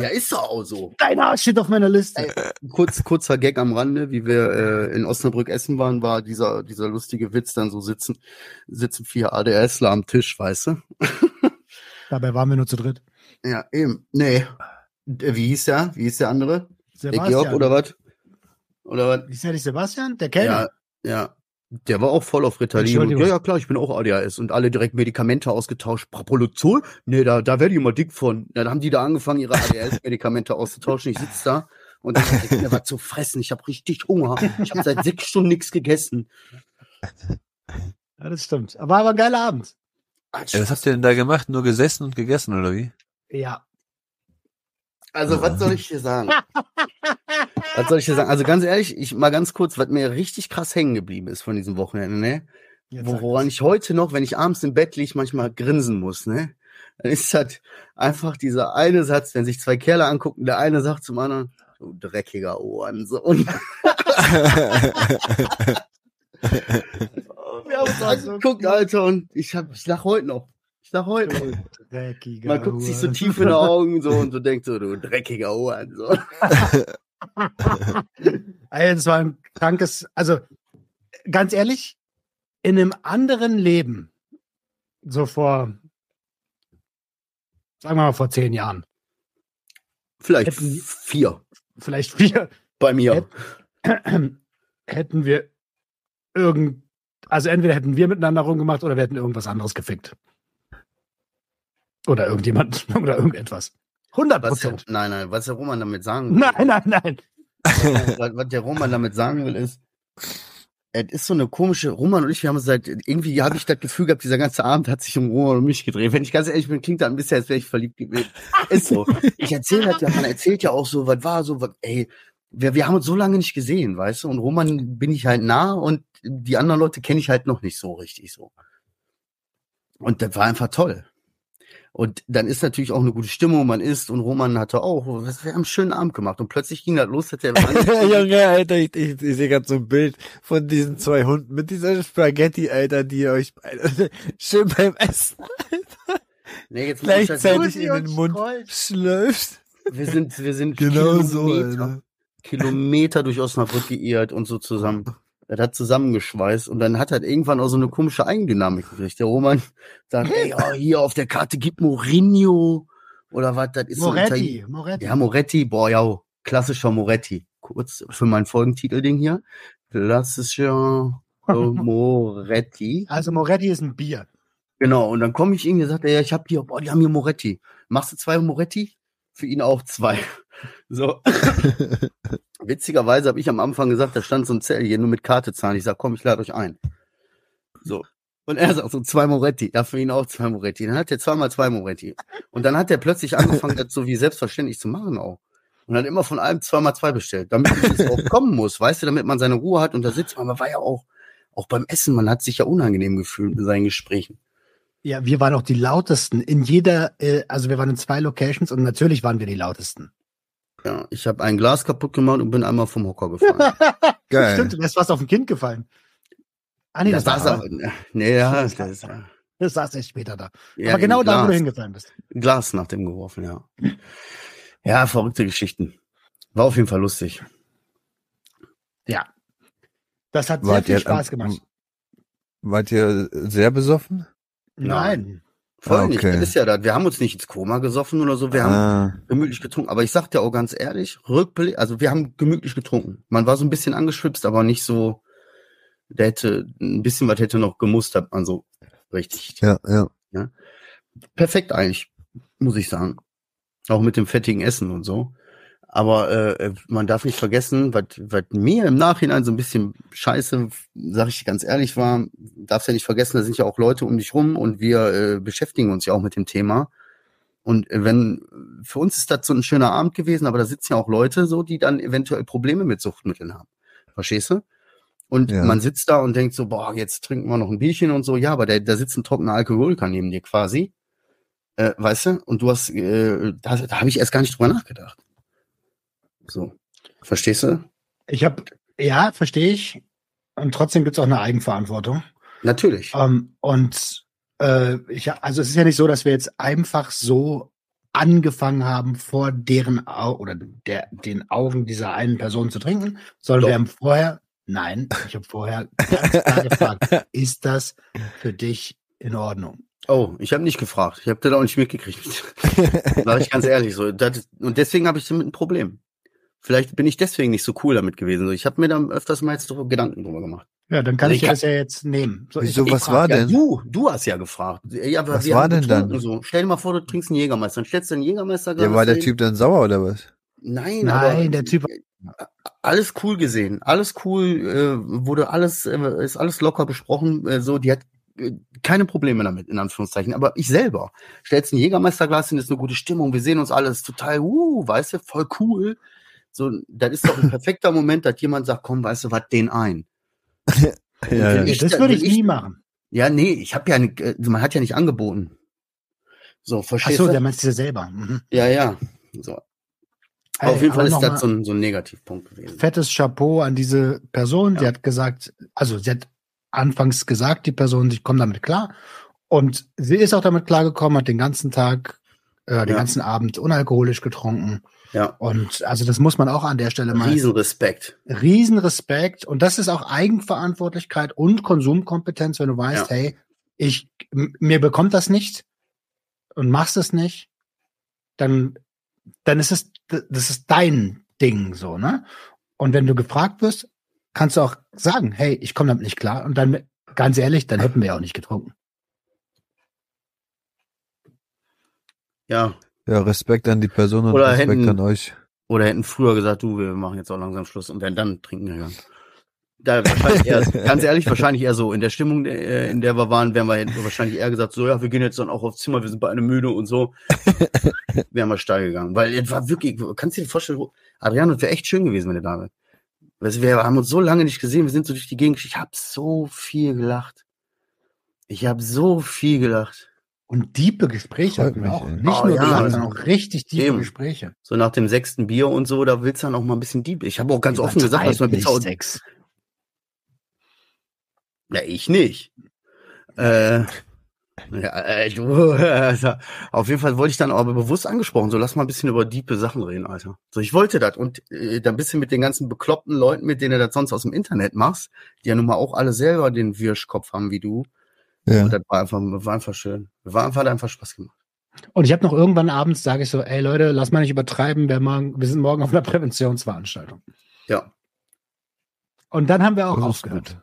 [SPEAKER 3] Ja, ist doch auch so.
[SPEAKER 2] dein Arsch steht auf meiner Liste.
[SPEAKER 3] Kurz, kurzer Gag am Rande, wie wir äh, in Osnabrück essen waren, war dieser, dieser lustige Witz dann so sitzen, sitzen vier ADSler am Tisch, weißt du?
[SPEAKER 2] Dabei waren wir nur zu dritt.
[SPEAKER 3] Ja, eben. Nee. Wie hieß der? Wie hieß der andere? Der
[SPEAKER 2] Sebastian.
[SPEAKER 3] Georg oder was? Oder was?
[SPEAKER 2] Ist ja nicht Sebastian? Der Kellner?
[SPEAKER 3] Ja, ja. Der war auch voll auf Ritalin. Und, ja, ja, klar, ich bin auch ADHS. Und alle direkt Medikamente ausgetauscht. Prapolozol? Nee, da, da werde ich immer dick von. Ja, dann haben die da angefangen, ihre ADHS-Medikamente auszutauschen. Ich sitze da und dann ich mir was zu fressen. Ich habe richtig Hunger. Ich habe seit sechs Stunden nichts gegessen.
[SPEAKER 2] Ja, das stimmt. Aber war ein geiler Abend.
[SPEAKER 4] Ja, was habt ihr denn da gemacht? Nur gesessen und gegessen, oder wie?
[SPEAKER 2] Ja.
[SPEAKER 3] Also, was soll ich dir sagen? was soll ich dir sagen? Also, ganz ehrlich, ich mal ganz kurz, was mir richtig krass hängen geblieben ist von diesem Wochenende, ne?
[SPEAKER 2] Jetzt
[SPEAKER 3] woran ich heute noch, wenn ich abends im Bett liege, manchmal grinsen muss, ne? Dann ist das einfach dieser eine Satz, wenn sich zwei Kerle angucken, der eine sagt zum anderen, du dreckiger Ohrensohn. Wir haben uns
[SPEAKER 2] so
[SPEAKER 3] angeguckt. Alter, und ich hab, ich lach heute noch. Ich lach heute noch.
[SPEAKER 2] Dreckiger
[SPEAKER 3] Man guckt sich so tief in die Augen so und du denkst so, du dreckiger Ohrensohn.
[SPEAKER 2] Ey, das war ein krankes, also ganz ehrlich, in einem anderen Leben, so vor, sagen wir mal vor zehn Jahren,
[SPEAKER 3] Vielleicht
[SPEAKER 2] Hätten-
[SPEAKER 3] vier
[SPEAKER 2] vielleicht vier,
[SPEAKER 3] bei mir.
[SPEAKER 2] hätten wir irgend, also entweder hätten wir miteinander rumgemacht oder wir hätten irgendwas anderes gefickt. Oder irgendjemand oder irgendetwas. 100
[SPEAKER 3] Was der,
[SPEAKER 2] Prozent.
[SPEAKER 3] nein, nein, was der Roman damit sagen will.
[SPEAKER 2] Nein, nein, nein.
[SPEAKER 3] was, was der Roman damit sagen will, ist, es ist so eine komische, Roman und ich, wir haben seit, irgendwie habe ich das Gefühl gehabt, dieser ganze Abend hat sich um Roman und mich gedreht. Wenn ich ganz ehrlich bin, klingt das ein bisschen, als wäre ich verliebt gewesen. Ist so. Ich erzähle ja, man erzählt ja auch so, was war so, was, ey, wir, wir haben uns so lange nicht gesehen, weißt du, und Roman bin ich halt nah und die anderen Leute kenne ich halt noch nicht so richtig so. Und das war einfach toll. Und dann ist natürlich auch eine gute Stimmung, man isst und Roman hatte auch, wir haben einen schönen Abend gemacht und plötzlich ging das los, hat der
[SPEAKER 4] Junge, Alter, ich, ich, ich sehe gerade so ein Bild von diesen zwei Hunden mit dieser Spaghetti, Alter, die ihr euch beide schön beim Essen
[SPEAKER 3] nee, jetzt muss ich das-
[SPEAKER 4] gleichzeitig in den
[SPEAKER 2] und
[SPEAKER 4] Mund schlürft.
[SPEAKER 3] Wir sind, wir sind
[SPEAKER 4] Genau so,
[SPEAKER 3] Kilometer,
[SPEAKER 4] Alter.
[SPEAKER 3] Kilometer durch Osnabrück geirrt und so zusammen. Das hat zusammengeschweißt und dann hat halt irgendwann auch so eine komische Eigendynamik gekriegt. Der Roman sagt, ey, ja, hier auf der Karte gibt Mourinho Oder was? Das ist so
[SPEAKER 2] Moretti,
[SPEAKER 3] Itali-
[SPEAKER 2] Moretti.
[SPEAKER 3] Ja, Moretti, boah, ja, klassischer Moretti. Kurz für mein Folgentitel-Ding hier. Klassischer äh, Moretti.
[SPEAKER 2] Also Moretti ist ein Bier.
[SPEAKER 3] Genau, und dann komme ich irgendwie, sagt er, ja, ich habe hier, boah, die haben hier Moretti. Machst du zwei Moretti? Für ihn auch zwei. So. Witzigerweise habe ich am Anfang gesagt, da stand so ein Zettel hier nur mit Karte zahlen. Ich sag, komm, ich lade euch ein. So. Und er sagt so, zwei Moretti. Ja, für ihn auch zwei Moretti. Dann hat er zweimal zwei Moretti. Und dann hat er plötzlich angefangen, das so wie selbstverständlich zu machen auch. Und hat immer von allem zweimal zwei bestellt, damit es auch kommen muss, weißt du, damit man seine Ruhe hat und da sitzt man. Aber war ja auch, auch beim Essen, man hat sich ja unangenehm gefühlt in seinen Gesprächen.
[SPEAKER 2] Ja, wir waren auch die lautesten in jeder, äh, also wir waren in zwei Locations und natürlich waren wir die lautesten.
[SPEAKER 3] Ja, ich habe ein Glas kaputt gemacht und bin einmal vom Hocker gefallen.
[SPEAKER 4] Geil.
[SPEAKER 2] Stimmt, du wärst fast auf ein Kind gefallen. Ah nee, das,
[SPEAKER 3] das
[SPEAKER 2] das,
[SPEAKER 3] saß aber, nee, ja, das,
[SPEAKER 2] Das-
[SPEAKER 3] das,
[SPEAKER 2] das saß erst später da.
[SPEAKER 3] ja,
[SPEAKER 2] Aber genau da, wo du hingefallen bist.
[SPEAKER 3] Glas nach dem geworfen, ja. Ja, verrückte Geschichten. War auf jeden Fall lustig.
[SPEAKER 2] Ja. Das hat sehr
[SPEAKER 4] Wart
[SPEAKER 2] viel
[SPEAKER 4] ihr,
[SPEAKER 2] Spaß gemacht.
[SPEAKER 4] Wart ihr sehr besoffen?
[SPEAKER 2] Nein.
[SPEAKER 3] Voll
[SPEAKER 4] Ah,
[SPEAKER 3] nicht.
[SPEAKER 4] okay.
[SPEAKER 3] Das ist ja das. Wir haben uns nicht ins Koma gesoffen oder so. Wir haben
[SPEAKER 4] Ah,
[SPEAKER 3] gemütlich getrunken. Aber ich sag dir auch ganz ehrlich, Rückblick, also wir haben gemütlich getrunken. Man war so ein bisschen angeschwipst, aber nicht so, der hätte, ein bisschen was hätte noch gemusst, hat man so richtig.
[SPEAKER 4] ja, ja.
[SPEAKER 3] Perfekt eigentlich, muss ich sagen. Auch mit dem fettigen Essen und so. Aber äh, man darf nicht vergessen, was mir im Nachhinein so ein bisschen scheiße, sag ich ganz ehrlich war, darfst ja nicht vergessen, da sind ja auch Leute um dich rum und wir äh, beschäftigen uns ja auch mit dem Thema. Und äh, wenn, für uns ist das so ein schöner Abend gewesen, aber da sitzen ja auch Leute so, die dann eventuell Probleme mit Suchtmitteln haben. Verstehst du? Und
[SPEAKER 4] Ja.
[SPEAKER 3] man sitzt da und denkt so, boah, jetzt trinken wir noch ein Bierchen und so. Ja, aber der, da sitzt ein trockener Alkoholiker neben dir quasi. Äh, weißt du? Und du hast, äh, da, da habe ich erst gar nicht drüber nachgedacht. So. Verstehst du?
[SPEAKER 2] Ich habe, ja, verstehe ich. Und trotzdem gibt's auch eine Eigenverantwortung.
[SPEAKER 3] Natürlich.
[SPEAKER 2] Ähm, und äh, ich, also es ist ja nicht so, dass wir jetzt einfach so angefangen haben, vor deren Au oder der, den Augen dieser einen Person zu trinken, sondern wir haben vorher, nein, ich habe vorher ganz klar gefragt, ist das für dich in Ordnung?
[SPEAKER 3] Oh, ich habe nicht gefragt. Ich habe das auch nicht mitgekriegt. Sag ich ganz ehrlich so. Das, und deswegen habe ich damit ein Problem. Vielleicht bin ich deswegen nicht so cool damit gewesen. Ich habe mir dann öfters mal jetzt drüber Gedanken drüber gemacht.
[SPEAKER 2] Ja, dann kann
[SPEAKER 3] Also
[SPEAKER 2] ich,
[SPEAKER 3] ich
[SPEAKER 2] das ja jetzt nehmen. So,
[SPEAKER 4] Wieso,
[SPEAKER 2] ich,
[SPEAKER 4] was
[SPEAKER 2] frag
[SPEAKER 4] war
[SPEAKER 3] Ja,
[SPEAKER 4] denn?
[SPEAKER 3] du, du hast ja gefragt. Ja, aber
[SPEAKER 4] Was
[SPEAKER 3] wir
[SPEAKER 4] war denn dann?
[SPEAKER 3] So. Stell dir mal vor, du trinkst einen Jägermeister. Dann stellst du einen Jägermeister
[SPEAKER 4] Ja, war der Typ dann sauer oder was?
[SPEAKER 3] Nein,
[SPEAKER 2] Nein,
[SPEAKER 3] aber
[SPEAKER 2] der Typ,
[SPEAKER 3] alles cool gesehen, alles cool, äh, wurde alles, äh, ist alles locker besprochen, äh, so, die hat äh, keine Probleme damit, in Anführungszeichen. Aber ich selber, stellst ein Jägermeisterglas hin, ist eine gute Stimmung, wir sehen uns alles total, uh, weißt du, voll cool. So, das ist doch ein perfekter Moment, dass jemand sagt, komm, weißt du was, den ein.
[SPEAKER 4] Ja,
[SPEAKER 3] ich-
[SPEAKER 2] das würde ich
[SPEAKER 3] ich-
[SPEAKER 2] nie machen.
[SPEAKER 3] Ja, nee, ich habe ja, nicht, äh, man hat ja nicht angeboten. So,
[SPEAKER 2] Ach
[SPEAKER 3] verstehst
[SPEAKER 2] so,
[SPEAKER 3] du?
[SPEAKER 2] der meinst du selber. Mhm.
[SPEAKER 3] Ja, ja. So.
[SPEAKER 2] Ey,
[SPEAKER 3] Auf jeden Fall ist das so ein, so ein Negativpunkt gewesen.
[SPEAKER 2] fettes Chapeau an diese Person. Sie
[SPEAKER 3] Ja.
[SPEAKER 2] hat gesagt, also sie hat anfangs gesagt, die Person, ich komme damit klar. Und sie ist auch damit klargekommen, hat den ganzen Tag, äh, den
[SPEAKER 3] Ja.
[SPEAKER 2] ganzen Abend unalkoholisch getrunken.
[SPEAKER 3] Ja.
[SPEAKER 2] Und also das muss man auch an der Stelle mal.
[SPEAKER 3] Riesenrespekt.
[SPEAKER 2] Riesenrespekt. Und das ist auch Eigenverantwortlichkeit und Konsumkompetenz, wenn du weißt,
[SPEAKER 3] Ja.
[SPEAKER 2] hey, ich, mir bekommt das nicht und machst es nicht, dann, dann ist es, das ist dein Ding, so, ne? Und wenn du gefragt wirst, kannst du auch sagen, hey, ich komme damit nicht klar. Und dann, ganz ehrlich, dann hätten wir ja auch nicht getrunken.
[SPEAKER 3] Ja.
[SPEAKER 4] Ja, Respekt an die Person und
[SPEAKER 3] Oder
[SPEAKER 4] Respekt
[SPEAKER 3] hätten-
[SPEAKER 4] an euch.
[SPEAKER 3] Oder hätten früher gesagt, du, wir machen jetzt auch langsam Schluss und wären dann trinken gegangen. Da wahrscheinlich eher, ganz ehrlich, wahrscheinlich eher so. In der Stimmung, äh, in der wir waren, wären wir wahrscheinlich eher gesagt, so ja, wir gehen jetzt dann auch aufs Zimmer, wir sind beide müde und so. wären wir steil gegangen. Weil es war wirklich, kannst du dir vorstellen, Adriano, es wäre echt schön gewesen, wenn er da wäre. Weißt du, wir haben uns so lange nicht gesehen, wir sind so durch die Gegend, ich habe so viel gelacht. Ich habe so viel gelacht.
[SPEAKER 2] Und diepe Gespräche
[SPEAKER 4] Freut
[SPEAKER 2] hatten wir auch.
[SPEAKER 4] ey.
[SPEAKER 2] Nicht
[SPEAKER 3] Oh,
[SPEAKER 2] nur
[SPEAKER 3] ja.
[SPEAKER 2] sondern auch richtig tiefe
[SPEAKER 3] Eben.
[SPEAKER 2] Gespräche.
[SPEAKER 3] So nach dem sechsten Bier und so, da willst du dann auch mal ein bisschen deep. Ich habe auch ganz offen gesagt, dass man Pizza und
[SPEAKER 2] Sex.
[SPEAKER 3] Ja, ich nicht. Äh, ja, äh, du, also, auf jeden Fall wollte ich dann aber bewusst angesprochen, so lass mal ein bisschen über diepe Sachen reden, Alter. So, ich wollte das und äh, dann ein bisschen mit den ganzen bekloppten Leuten, mit denen du das sonst aus dem Internet machst, die ja nun mal auch alle selber den Wirschkopf haben wie du.
[SPEAKER 4] Ja.
[SPEAKER 3] Und das war einfach, war einfach schön. War einfach, hat einfach Spaß gemacht.
[SPEAKER 2] Und ich habe noch irgendwann abends, sage ich so, ey Leute, lass mal nicht übertreiben, wir, morgen, wir sind morgen auf einer Präventionsveranstaltung.
[SPEAKER 3] Ja.
[SPEAKER 2] Und dann haben wir auch aufgehört.
[SPEAKER 4] gut.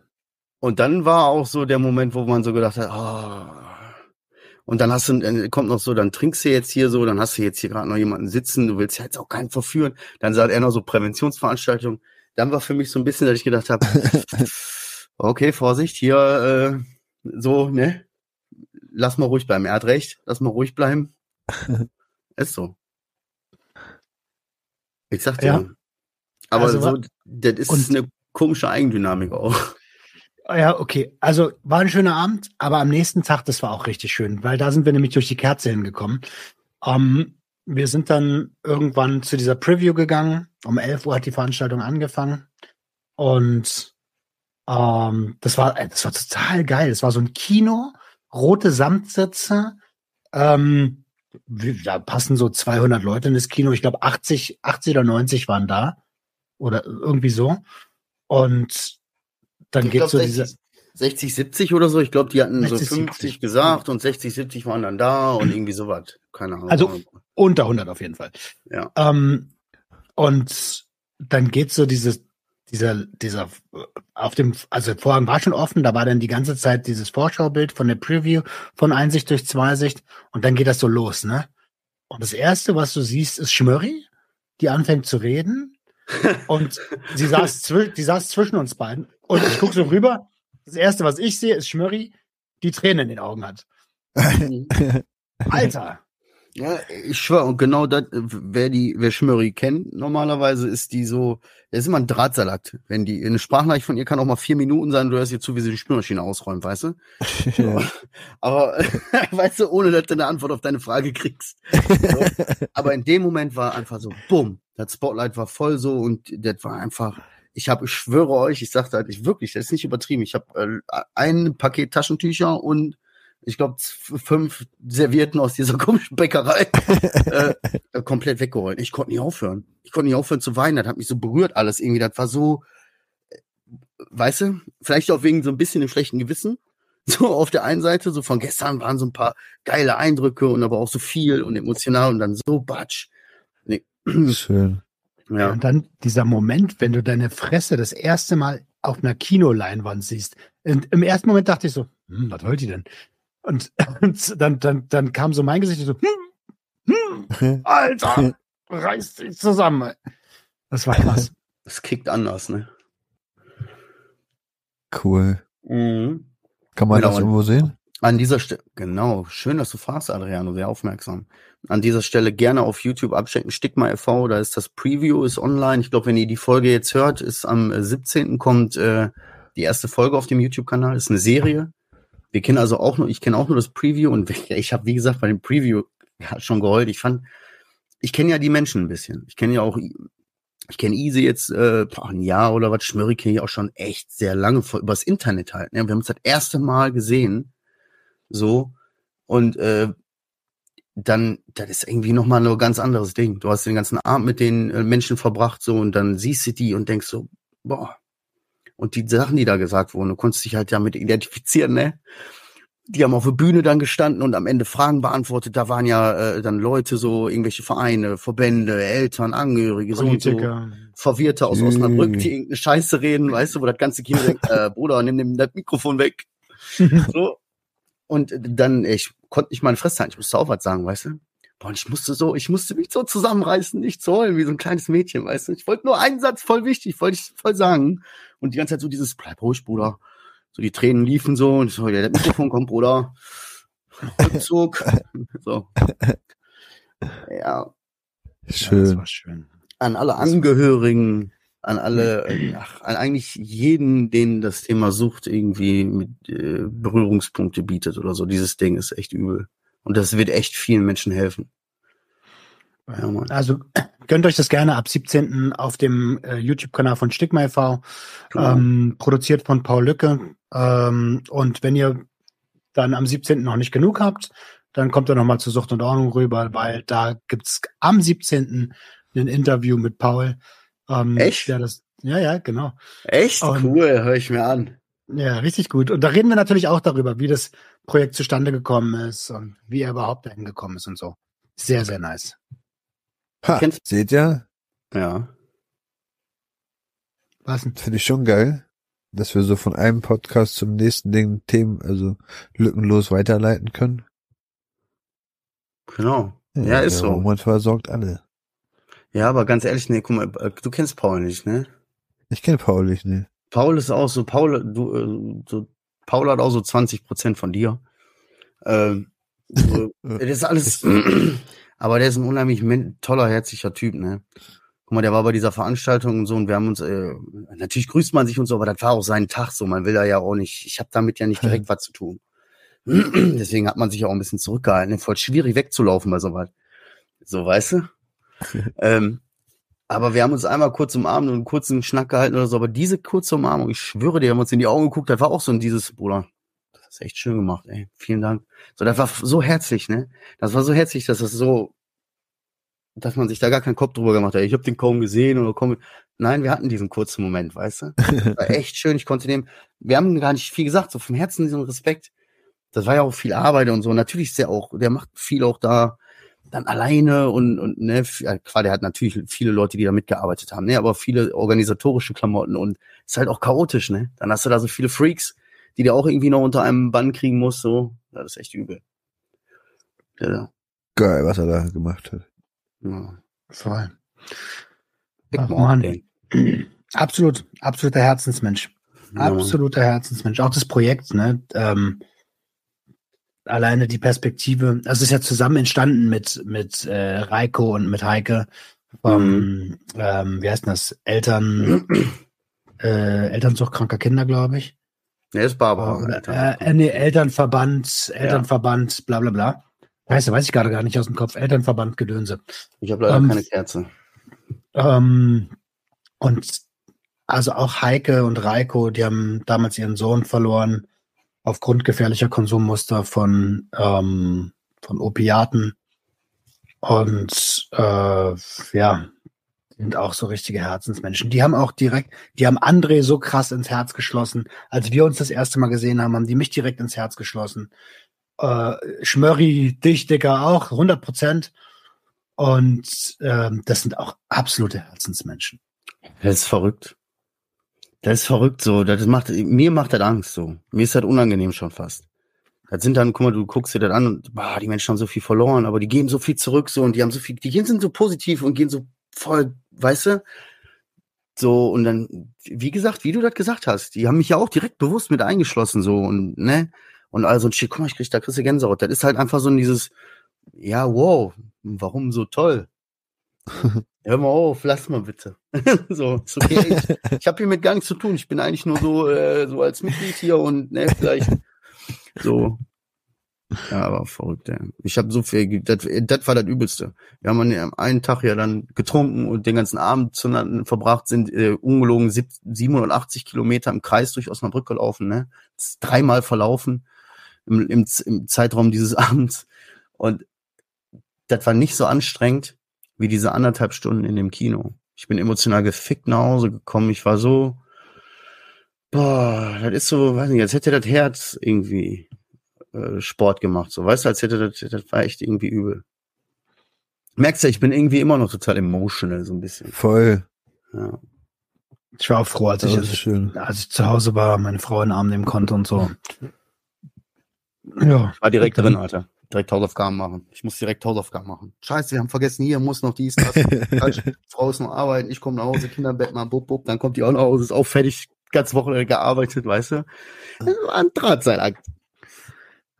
[SPEAKER 3] Und dann war auch so der Moment, wo man so gedacht hat, oh. Und dann hast du, dann kommt noch so, dann trinkst du jetzt hier so, dann hast du jetzt hier gerade noch jemanden sitzen, du willst ja jetzt auch keinen verführen. Dann sagt er noch so Präventionsveranstaltung. Dann war für mich so ein bisschen, dass ich gedacht habe, okay, Vorsicht, hier äh, so, ne? Lass mal ruhig bleiben. Er hat recht, lass mal ruhig bleiben. Ist so. Ich sag dir.
[SPEAKER 2] Ja.
[SPEAKER 3] Aber
[SPEAKER 2] Also
[SPEAKER 3] so, das ist
[SPEAKER 2] und-
[SPEAKER 3] eine komische Eigendynamik auch.
[SPEAKER 2] Ja, okay. Also war ein schöner Abend, aber am nächsten Tag, das war auch richtig schön, weil da sind wir nämlich durch die Kerze hingekommen. Ähm, wir sind dann irgendwann zu dieser Preview gegangen. Um 11 Uhr hat die Veranstaltung angefangen. Und ähm, das war äh, das war total geil. Es war so ein Kino, rote Samtsitze. Ähm, da passen so 200 Leute in das Kino. Ich glaube 80, 80 oder 90 waren da. Oder irgendwie so. Und dann
[SPEAKER 3] Ich
[SPEAKER 2] geht
[SPEAKER 3] glaub,
[SPEAKER 2] so
[SPEAKER 3] 60,
[SPEAKER 2] diese
[SPEAKER 3] 60, 70 oder so. Ich glaube, die hatten
[SPEAKER 2] 60,
[SPEAKER 3] so 50
[SPEAKER 2] 70.
[SPEAKER 3] gesagt und 60, 70 waren dann da und irgendwie sowas. Keine Ahnung.
[SPEAKER 2] Also- Unter 100 auf jeden Fall.
[SPEAKER 3] Ja.
[SPEAKER 2] Ähm, und dann geht so dieses, dieser, dieser, auf dem, also der Vorhang war schon offen, da war dann die ganze Zeit dieses Vorschaubild von der Preview von Einsicht durch Zweisicht und dann geht das so los, ne? Und das erste, was du siehst, ist Schmörri, die anfängt zu reden und sie saß, zwi die saß zwischen uns beiden und ich gucke so rüber. Das erste, was ich sehe, ist Schmörri, die Tränen in den Augen hat. Alter!
[SPEAKER 3] Ja, ich schwöre, und genau das, äh, wer die, wer Schmörri kennt, normalerweise ist die so, das ist immer ein Drahtsalat. Wenn die, eine Sprachnachricht von ihr kann auch mal vier Minuten sein, du hörst ihr zu, wie sie die Spülmaschine ausräumt, weißt du?
[SPEAKER 4] Ja.
[SPEAKER 3] Aber, weißt du, ohne dass du eine Antwort auf deine Frage kriegst. So. Aber in dem Moment war einfach so, bumm, das Spotlight war voll so und das war einfach, ich habe, ich schwöre euch, ich sagte halt, ich wirklich, das ist nicht übertrieben, ich habe äh, ein Paket Taschentücher und ich glaube fünf Servietten aus dieser komischen Bäckerei äh, äh, komplett weggeholt. Ich konnte nicht aufhören. Ich konnte nicht aufhören zu weinen. Das hat mich so berührt alles irgendwie. Das war so, äh, weißt du, vielleicht auch wegen so ein bisschen dem schlechten Gewissen. So auf der einen Seite, so von gestern waren so ein paar geile Eindrücke und aber auch so viel und emotional und dann so batsch. Nee.
[SPEAKER 4] Schön.
[SPEAKER 3] Ja.
[SPEAKER 2] Und dann dieser Moment, wenn du deine Fresse das erste Mal auf einer Kinoleinwand siehst. Und Im ersten Moment dachte ich so, hm, was wollt ihr denn? Und, und dann, dann, dann kam so mein Gesicht so, hm, hm, Alter, reiß dich zusammen. Das war krass.
[SPEAKER 3] Das kickt anders, ne?
[SPEAKER 4] Cool.
[SPEAKER 3] Mhm.
[SPEAKER 4] Kann man
[SPEAKER 3] Genau,
[SPEAKER 4] das irgendwo sehen?
[SPEAKER 3] An dieser Stelle, genau, schön, dass du fragst, Adriano, sehr aufmerksam. An dieser Stelle gerne auf YouTube abchecken, Stigma e.V., da ist das Preview, ist online. Ich glaube, wenn ihr die Folge jetzt hört, ist am äh, 17. kommt äh, die erste Folge auf dem YouTube-Kanal, ist eine Serie. Wir kennen also auch nur, ich kenne auch nur das Preview und ich habe, wie gesagt, bei dem Preview ja, schon geheult. Ich fand, ich kenne ja die Menschen ein bisschen. Ich kenne ja auch, ich kenne Easy jetzt äh, ein Jahr oder was, Schmörri kenne ich auch schon echt sehr lange, vor, übers Internet halt. Ne? Wir haben uns das erste Mal gesehen so und äh, dann das ist irgendwie noch mal ein ganz anderes Ding. Du hast den ganzen Abend mit den äh, Menschen verbracht so und dann siehst du die und denkst so boah und die Sachen, die da gesagt wurden, du konntest dich halt damit identifizieren, ne? Die haben auf der Bühne dann gestanden und am Ende Fragen beantwortet. Da waren ja äh, dann Leute so, irgendwelche Vereine, Verbände, Eltern, Angehörige, so und so.
[SPEAKER 2] Politiker.
[SPEAKER 3] Verwirrte aus
[SPEAKER 4] Mhm.
[SPEAKER 3] Osnabrück, die irgendeine Scheiße reden, weißt du, wo das ganze Kino denkt, äh, Bruder, nimm dem das Mikrofon weg. So. Und dann, ich konnte nicht meine Fresse halten, ich musste auch was sagen, weißt du? Und ich musste so, ich musste mich so zusammenreißen, nicht zu heulen, wie so ein kleines Mädchen, weißt du? Ich wollte nur einen Satz voll wichtig, wollte ich voll sagen. Und die ganze Zeit so dieses, bleib ruhig, Bruder. So die Tränen liefen so und ich so, ja, das Mikrofon kommt, Bruder. Rückzug. So. Ja,
[SPEAKER 2] Ja, das
[SPEAKER 4] Schön.
[SPEAKER 2] war schön.
[SPEAKER 3] an alle Angehörigen, an alle, äh, ach, an eigentlich jeden, den das Thema Sucht irgendwie mit äh, Berührungspunkte bietet oder so. Dieses Ding ist echt übel. Und das wird echt vielen Menschen helfen. Ja.
[SPEAKER 2] Also gönnt euch das gerne ab 17. auf dem äh, YouTube-Kanal von Stigma e.V. Ähm, produziert von Paul Lücke. Ähm, und wenn ihr dann am 17. noch nicht genug habt, dann kommt ihr nochmal zu Sucht und Ordnung rüber, weil da gibt's am 17. ein Interview mit Paul. Ähm,
[SPEAKER 3] Echt?
[SPEAKER 2] Das, ja, ja, genau.
[SPEAKER 3] Echt
[SPEAKER 2] Und-
[SPEAKER 3] cool, höre ich mir an.
[SPEAKER 2] Ja, richtig gut. Und da reden wir natürlich auch darüber, wie das Projekt zustande gekommen ist und wie er überhaupt dahin gekommen ist und so. Sehr, sehr nice.
[SPEAKER 4] Ha,
[SPEAKER 3] Kennst-
[SPEAKER 4] seht ihr?
[SPEAKER 3] Ja.
[SPEAKER 2] Was denn?
[SPEAKER 4] Finde ich schon geil, dass wir so von einem Podcast zum nächsten Ding Themen, also lückenlos weiterleiten können.
[SPEAKER 3] Genau. Ja, ist
[SPEAKER 4] der
[SPEAKER 3] so.
[SPEAKER 4] Roman versorgt alle.
[SPEAKER 3] Ja, aber ganz ehrlich, nee, guck mal, du kennst Paul nicht, ne?
[SPEAKER 4] Ich kenne Paul nicht, ne?
[SPEAKER 3] Paul ist auch so, Paul, du, äh, so, Paul hat auch so 20 Prozent von dir. Ähm, so, das ist alles, aber der ist ein unheimlich toller, herzlicher Typ, ne? Guck mal, der war bei dieser Veranstaltung und so und wir haben uns, äh, natürlich grüßt man sich und so, aber das war auch sein Tag so, man will da ja auch nicht, ich habe damit ja nicht direkt was zu tun. Deswegen hat man sich auch ein bisschen zurückgehalten, voll schwierig wegzulaufen bei sowas. So, weißt du? ähm, aber wir haben uns einmal kurz umarmt und einen kurzen Schnack gehalten oder so. Aber diese kurze Umarmung, ich schwöre dir, wir haben uns in die Augen geguckt, das war auch so ein dieses, Bruder, das ist echt schön gemacht, ey. Vielen Dank. So, das war so herzlich, ne? Das war so herzlich, dass das so, dass man sich da gar keinen Kopf drüber gemacht hat. Ich habe den kaum gesehen oder kaum. Nein, wir hatten diesen kurzen Moment, weißt du? Das war echt schön. Ich konnte dem, wir haben gar nicht viel gesagt, so vom Herzen diesen Respekt. Das war ja auch viel Arbeit und so. Natürlich ist der auch, der macht viel auch da dann alleine und, und ne, f- ja, klar, der hat natürlich viele Leute, die da mitgearbeitet haben, ne, aber viele organisatorische Klamotten und ist halt auch chaotisch, ne? Dann hast du da so viele Freaks, die du auch irgendwie noch unter einem Bann kriegen musst, so. Ja, das ist echt übel. Ja,
[SPEAKER 4] Geil, was er da gemacht hat.
[SPEAKER 3] ja.
[SPEAKER 2] Voll. Ach, Mann. Absolut, absoluter Herzensmensch.
[SPEAKER 3] Ja.
[SPEAKER 2] Absoluter Herzensmensch. Auch das Projekt, ne? Ähm, alleine die Perspektive, also es ist ja zusammen entstanden mit, mit äh, Reiko und mit Heike vom, ähm, wie heißt denn das? Eltern, äh, Elternzucht kranker Kinder, glaube ich.
[SPEAKER 3] Der ist Barbara.
[SPEAKER 2] Oder, äh, äh, nee, Elternverband, Elternverband, bla bla bla. Weißt du, weiß ich gerade gar nicht aus dem Kopf. Elternverband Gedönse.
[SPEAKER 3] ich habe leider
[SPEAKER 2] ähm,
[SPEAKER 3] keine Kerze.
[SPEAKER 2] Ähm, und also auch Heike und Reiko, die haben damals ihren Sohn verloren aufgrund gefährlicher Konsummuster von, ähm, von Opiaten. Und äh, ja, sind auch so richtige Herzensmenschen. Die haben auch direkt, die haben André so krass ins Herz geschlossen. Als wir uns das erste Mal gesehen haben, haben die mich direkt ins Herz geschlossen. Äh, Schmörri, dich, Dicker, auch, 100 Prozent. Und ähm, das sind auch absolute Herzensmenschen.
[SPEAKER 3] Das ist verrückt. Das ist verrückt so. Das macht, mir macht das Angst so. Mir ist das unangenehm schon fast. Das sind dann, guck mal, du guckst dir das an und boah, die Menschen haben so viel verloren, aber die geben so viel zurück so und die haben so viel, die sind so positiv und gehen so voll, weißt du? So, und dann, wie gesagt, wie du das gesagt hast, die haben mich ja auch direkt bewusst mit eingeschlossen, so, und, ne? Und also ein Shit, guck mal, ich krieg da du Gänsehaut. Das ist halt einfach so dieses, ja, wow, warum so toll? Hör mal auf, lass mal bitte. so, okay. Ich, ich habe hiermit gar nichts zu tun. Ich bin eigentlich nur so, äh, so als Mitglied hier und ne, vielleicht so. Ja, aber verrückt, ey. Ich habe so viel, das, das war das Übelste. Wir haben an dem einen Tag ja dann getrunken und den ganzen Abend zueinander verbracht, sind äh, ungelogen sieb- 780 Kilometer im Kreis durch Osnabrück gelaufen, ne? Dreimal verlaufen im, im, im Zeitraum dieses Abends. Und das war nicht so anstrengend wie diese anderthalb Stunden in dem Kino. Ich bin emotional gefickt nach Hause gekommen. Ich war so, boah, das ist so, weiß nicht, als hätte das Herz irgendwie äh, Sport gemacht. So, weißt du, als hätte das, das war echt irgendwie übel. Merkst du, ich bin irgendwie immer noch total emotional, so ein bisschen.
[SPEAKER 4] Voll.
[SPEAKER 3] Ja.
[SPEAKER 2] Ich war auch froh, als
[SPEAKER 4] Das
[SPEAKER 2] ich,
[SPEAKER 4] ist schön.
[SPEAKER 2] als ich zu Hause war, meine Frau in den Arm nehmen konnte und so. Ja.
[SPEAKER 3] War direkt drin, Alter. Direkt Hausaufgaben machen. Ich muss direkt Hausaufgaben machen. Scheiße, wir haben vergessen, hier muss noch dies, das. Frau ist noch arbeiten, ich komme nach Hause, Kinderbett mal, bub, bub, dann kommt die auch nach Hause, ist auch fertig, ganz Wochenende gearbeitet, weißt du? Das war ein Drahtseilakt.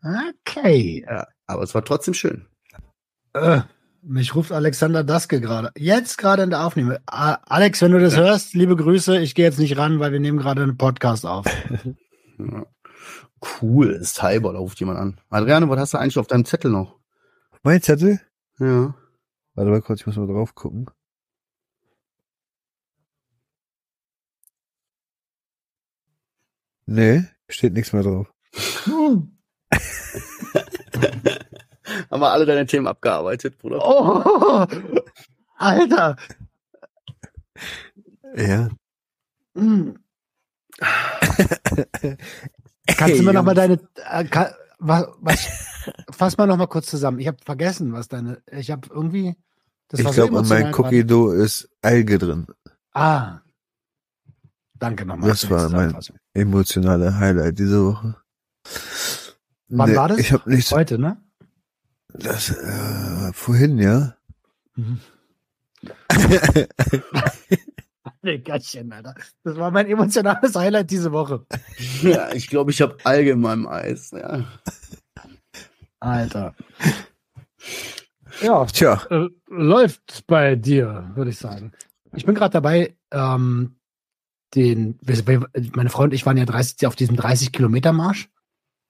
[SPEAKER 2] Okay.
[SPEAKER 3] Ja, aber es war trotzdem schön.
[SPEAKER 2] Äh, mich ruft Alexander Daske gerade. Jetzt gerade in der Aufnahme. Alex, wenn du das hörst, liebe Grüße. Ich gehe jetzt nicht ran, weil wir nehmen gerade einen Podcast auf.
[SPEAKER 3] Ja. Cool, ist da ruft jemand an. Adriane, was hast du eigentlich auf deinem Zettel noch?
[SPEAKER 4] Mein Zettel?
[SPEAKER 3] Ja.
[SPEAKER 4] Warte mal kurz, ich muss mal drauf gucken. Nee, steht nichts mehr drauf.
[SPEAKER 2] Hm.
[SPEAKER 3] Haben wir alle deine Themen abgearbeitet, Bruder?
[SPEAKER 2] Oh, Alter.
[SPEAKER 4] Ja.
[SPEAKER 2] Hm. Kannst du mir
[SPEAKER 4] Hey,
[SPEAKER 2] noch mal
[SPEAKER 4] Jungs.
[SPEAKER 2] deine, äh, ka- was, was, fass mal noch mal kurz zusammen. Ich habe vergessen, was deine, ich habe irgendwie, das
[SPEAKER 4] Ich
[SPEAKER 2] war so
[SPEAKER 4] glaube, in meinem Cookie Dough ist Alge drin.
[SPEAKER 2] Ah. Danke nochmal.
[SPEAKER 4] Das war mein-
[SPEAKER 2] Zusammenfassung.
[SPEAKER 4] Emotionale Highlight diese Woche.
[SPEAKER 2] Wann war das?
[SPEAKER 4] Ich habe nichts.
[SPEAKER 2] Heute, ne?
[SPEAKER 4] Das, äh, vorhin, ja.
[SPEAKER 2] Mhm. Gottchen, Alter. Das war mein emotionales Highlight diese Woche.
[SPEAKER 3] Ja, ich glaube, ich habe Alge in meinem Eis. Ja.
[SPEAKER 2] Alter. Ja,
[SPEAKER 4] Tja,
[SPEAKER 2] äh, läuft bei dir, würde ich sagen. Ich bin gerade dabei, ähm, den, meine Freund und ich waren ja 30, auf diesem 30 Kilometer Marsch.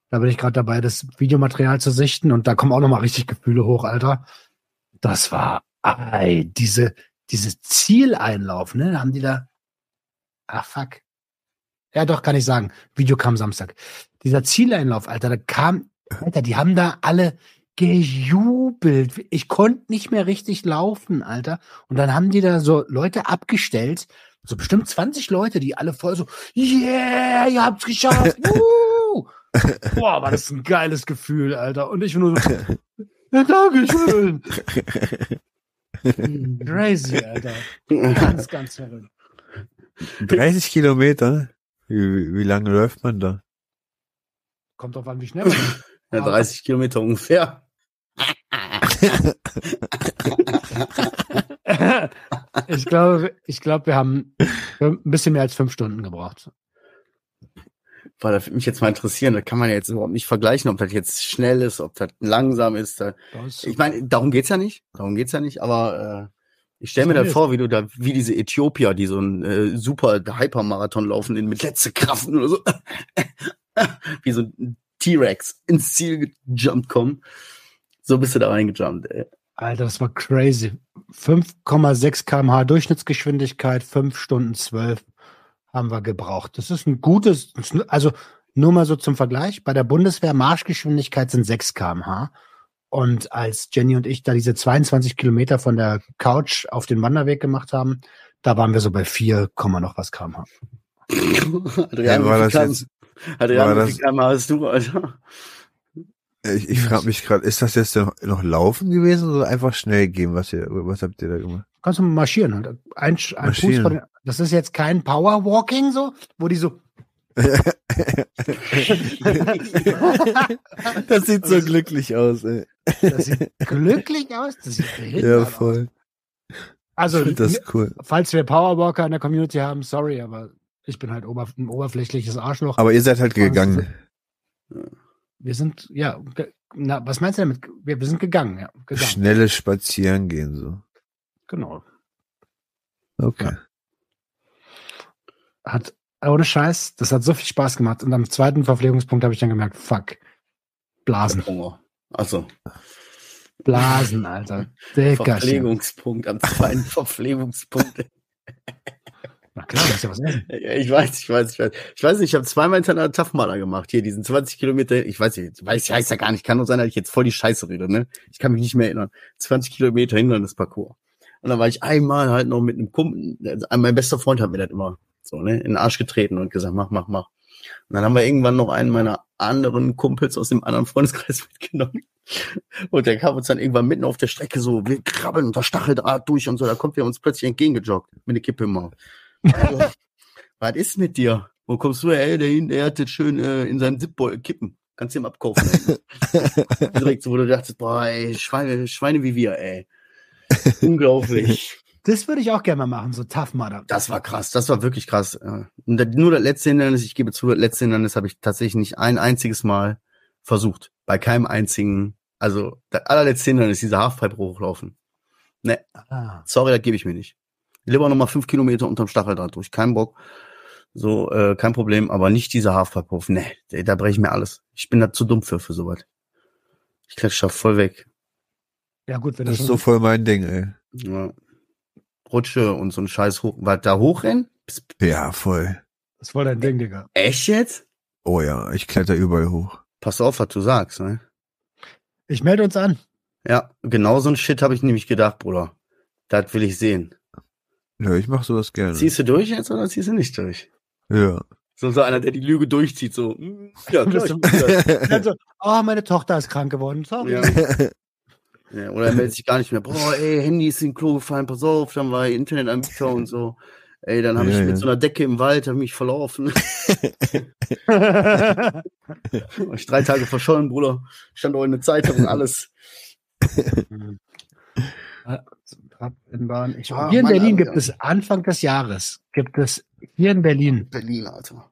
[SPEAKER 2] Da bin ich gerade dabei, das Videomaterial zu sichten und da kommen auch nochmal richtig Gefühle hoch, Alter. Das war, ei, diese, diese Zieleinlauf, ne, haben die da, ah, fuck. Ja, doch, kann ich sagen. Video kam Samstag. Dieser Zieleinlauf, Alter, da kam, Alter, die haben da alle gejubelt. Ich konnte nicht mehr richtig laufen, Alter. Und dann haben die da so Leute abgestellt, so bestimmt 20 Leute, die alle voll so, yeah, ihr habt's geschafft. Boah, war das ein geiles Gefühl, Alter. Und ich nur so, ja, Dankeschön. Crazy, Alter. Ganz, ganz verrückt.
[SPEAKER 4] 30 Kilometer. Wie, wie, lange läuft man da?
[SPEAKER 2] Kommt drauf an, wie schnell man.
[SPEAKER 3] Ja, 30 Kilometer ungefähr.
[SPEAKER 2] ich glaube, ich glaube, wir haben ein bisschen mehr als fünf Stunden gebraucht.
[SPEAKER 3] Weil das würde mich jetzt mal interessieren. Da kann man ja jetzt überhaupt nicht vergleichen, ob das jetzt schnell ist, ob das langsam ist. Da-
[SPEAKER 2] Das-
[SPEAKER 3] Ich meine, darum geht's ja nicht. Darum geht's ja nicht. Aber äh, ich stelle mir da vor, wie du da, wie diese Äthiopier, die so einen äh, super Hypermarathon laufen, in mit letzte Kraften oder so, wie so ein T-Rex ins Ziel gejumpt kommen. So bist du da reingejumpt. Ey.
[SPEAKER 2] Alter, das war crazy. 5,6 kmh Durchschnittsgeschwindigkeit, 5 Stunden 12 haben wir gebraucht. Das ist ein gutes, also nur mal so zum Vergleich. Bei der Bundeswehr Marschgeschwindigkeit sind 6 kmh. Und als Jenny und ich da diese 22 Kilometer von der Couch auf den Wanderweg gemacht haben, da waren wir so bei 4, Komma noch was kmh.
[SPEAKER 3] Adrian,
[SPEAKER 4] Ja, war
[SPEAKER 3] wie
[SPEAKER 4] das
[SPEAKER 3] viel
[SPEAKER 4] jetzt-
[SPEAKER 3] Km- Adrian,
[SPEAKER 4] war
[SPEAKER 3] wie viel km hast du, Alter?
[SPEAKER 4] Ich, ich frage mich gerade, ist das jetzt noch, noch Laufen gewesen oder einfach schnell gehen? Was, ihr, was habt ihr da gemacht?
[SPEAKER 2] Kannst du marschieren halt. Ein, ein Fuß
[SPEAKER 4] Marschieren.
[SPEAKER 2] vor den, das ist jetzt kein Powerwalking so, wo die so,
[SPEAKER 4] das sieht so glücklich aus, ey.
[SPEAKER 2] das sieht glücklich aus, das sieht behindert
[SPEAKER 4] Ja,
[SPEAKER 2] aus.
[SPEAKER 4] voll.
[SPEAKER 2] Also,
[SPEAKER 4] Ich finde das cool.
[SPEAKER 2] falls wir Powerwalker in der Community haben, sorry, aber ich bin halt ober, ein oberflächliches Arschloch.
[SPEAKER 4] Aber ihr seid halt gegangen.
[SPEAKER 2] wir sind, ja, na, was meinst du damit? Wir, wir sind gegangen, ja, gegangen.
[SPEAKER 4] Schnelles Spazieren gehen, so.
[SPEAKER 2] Genau.
[SPEAKER 4] Okay.
[SPEAKER 2] Hat, ohne Scheiß, das hat so viel Spaß gemacht. Und am zweiten Verpflegungspunkt habe ich dann gemerkt, fuck, Blasen,
[SPEAKER 3] Hunger. Achso,
[SPEAKER 2] Blasen, Alter. Dickerchen.
[SPEAKER 3] Verpflegungspunkt, am zweiten Verpflegungspunkt.
[SPEAKER 2] Na klar, muss ja was essen.
[SPEAKER 3] Ja, ich weiß, ich weiß, ich weiß. Ich weiß nicht, ich habe zweimal hintereinander Tough-Mudder gemacht. Hier, diesen 20 Kilometer, ich weiß nicht, weiß, ich weiß ja gar nicht, kann nur sein, dass ich jetzt voll die Scheiße rede, ne? Ich kann mich nicht mehr erinnern. 20 Kilometer Hindernisparcours. Und dann war ich einmal halt noch mit einem Kumpel, also mein bester Freund hat mir das immer so, ne, in den Arsch getreten und gesagt, mach, mach, mach. Und dann haben wir irgendwann noch einen meiner anderen Kumpels aus dem anderen Freundeskreis mitgenommen. Und der kam uns dann irgendwann mitten auf der Strecke so, wir krabbeln unter Stacheldraht durch und so, da kommt er uns plötzlich entgegengejoggt mit einer Kippe im Maul. Also, was ist mit dir? Wo kommst du her? Ey, der, der hat jetzt schön äh, in seinem Zipbeutel kippen. Kannst du ihm abkaufen. Direkt so, wo du dachtest, boah, ey, Schweine, Schweine wie wir, ey. Unglaublich.
[SPEAKER 2] Das würde ich auch gerne mal machen, so Tough Mudder.
[SPEAKER 3] Das war krass, das war wirklich krass. ja. Und nur das letzte Hindernis, ich gebe zu, das letzte Hindernis habe ich tatsächlich nicht ein einziges Mal versucht. Bei keinem einzigen, also das allerletzte Hindernis, dieser Halfpipe hochlaufen. Ne,
[SPEAKER 2] Ah.
[SPEAKER 3] sorry, das gebe ich mir nicht. Lieber nochmal fünf Kilometer unterm Stacheldraht durch, kein Bock. So, äh, kein Problem, aber nicht dieser Halfpipe hoch. Ne, da, da breche ich mir alles. Ich bin da zu dumm für, für sowas. Ich klatsche da voll weg.
[SPEAKER 2] Ja gut, wenn
[SPEAKER 4] Das
[SPEAKER 2] das
[SPEAKER 4] ist so voll mein Ding, ey.
[SPEAKER 3] Ja. Rutsche und so ein Scheiß hoch. Was, da hochrennen? Psst,
[SPEAKER 4] Ja, voll.
[SPEAKER 2] das voll dein Ding, Digga.
[SPEAKER 3] Echt jetzt?
[SPEAKER 4] Oh ja, ich kletter überall hoch.
[SPEAKER 3] Pass auf, was du sagst, ne?
[SPEAKER 2] Ich melde uns an.
[SPEAKER 3] Ja, genau so ein Shit habe ich nämlich gedacht, Bruder. Das will ich sehen.
[SPEAKER 4] Ja, ich mach sowas gerne.
[SPEAKER 3] Ziehst du durch jetzt oder ziehst du nicht durch?
[SPEAKER 4] Ja.
[SPEAKER 3] So, so einer, der die Lüge durchzieht, so. "Mm, Ja, klar, ich bin das.
[SPEAKER 2] Dann so, oh, meine Tochter ist krank geworden. Sorry.
[SPEAKER 3] Ja. Ja, oder er meldet sich gar nicht mehr. Boah, ey, Handy ist in den Klo gefallen, pass auf, dann war Internetanbieter und so. Ey, dann habe ich
[SPEAKER 4] Ja,
[SPEAKER 3] mit
[SPEAKER 4] ja.
[SPEAKER 3] so einer Decke im Wald hab mich verlaufen. War ich drei Tage verschollen, Bruder. Stand auch in der Zeitung und alles.
[SPEAKER 2] Rapidbahn. Ich,
[SPEAKER 3] Ah,
[SPEAKER 2] hier in Berlin gibt es Anfang des Jahres, gibt es hier in Berlin,
[SPEAKER 3] Berlin, Alter.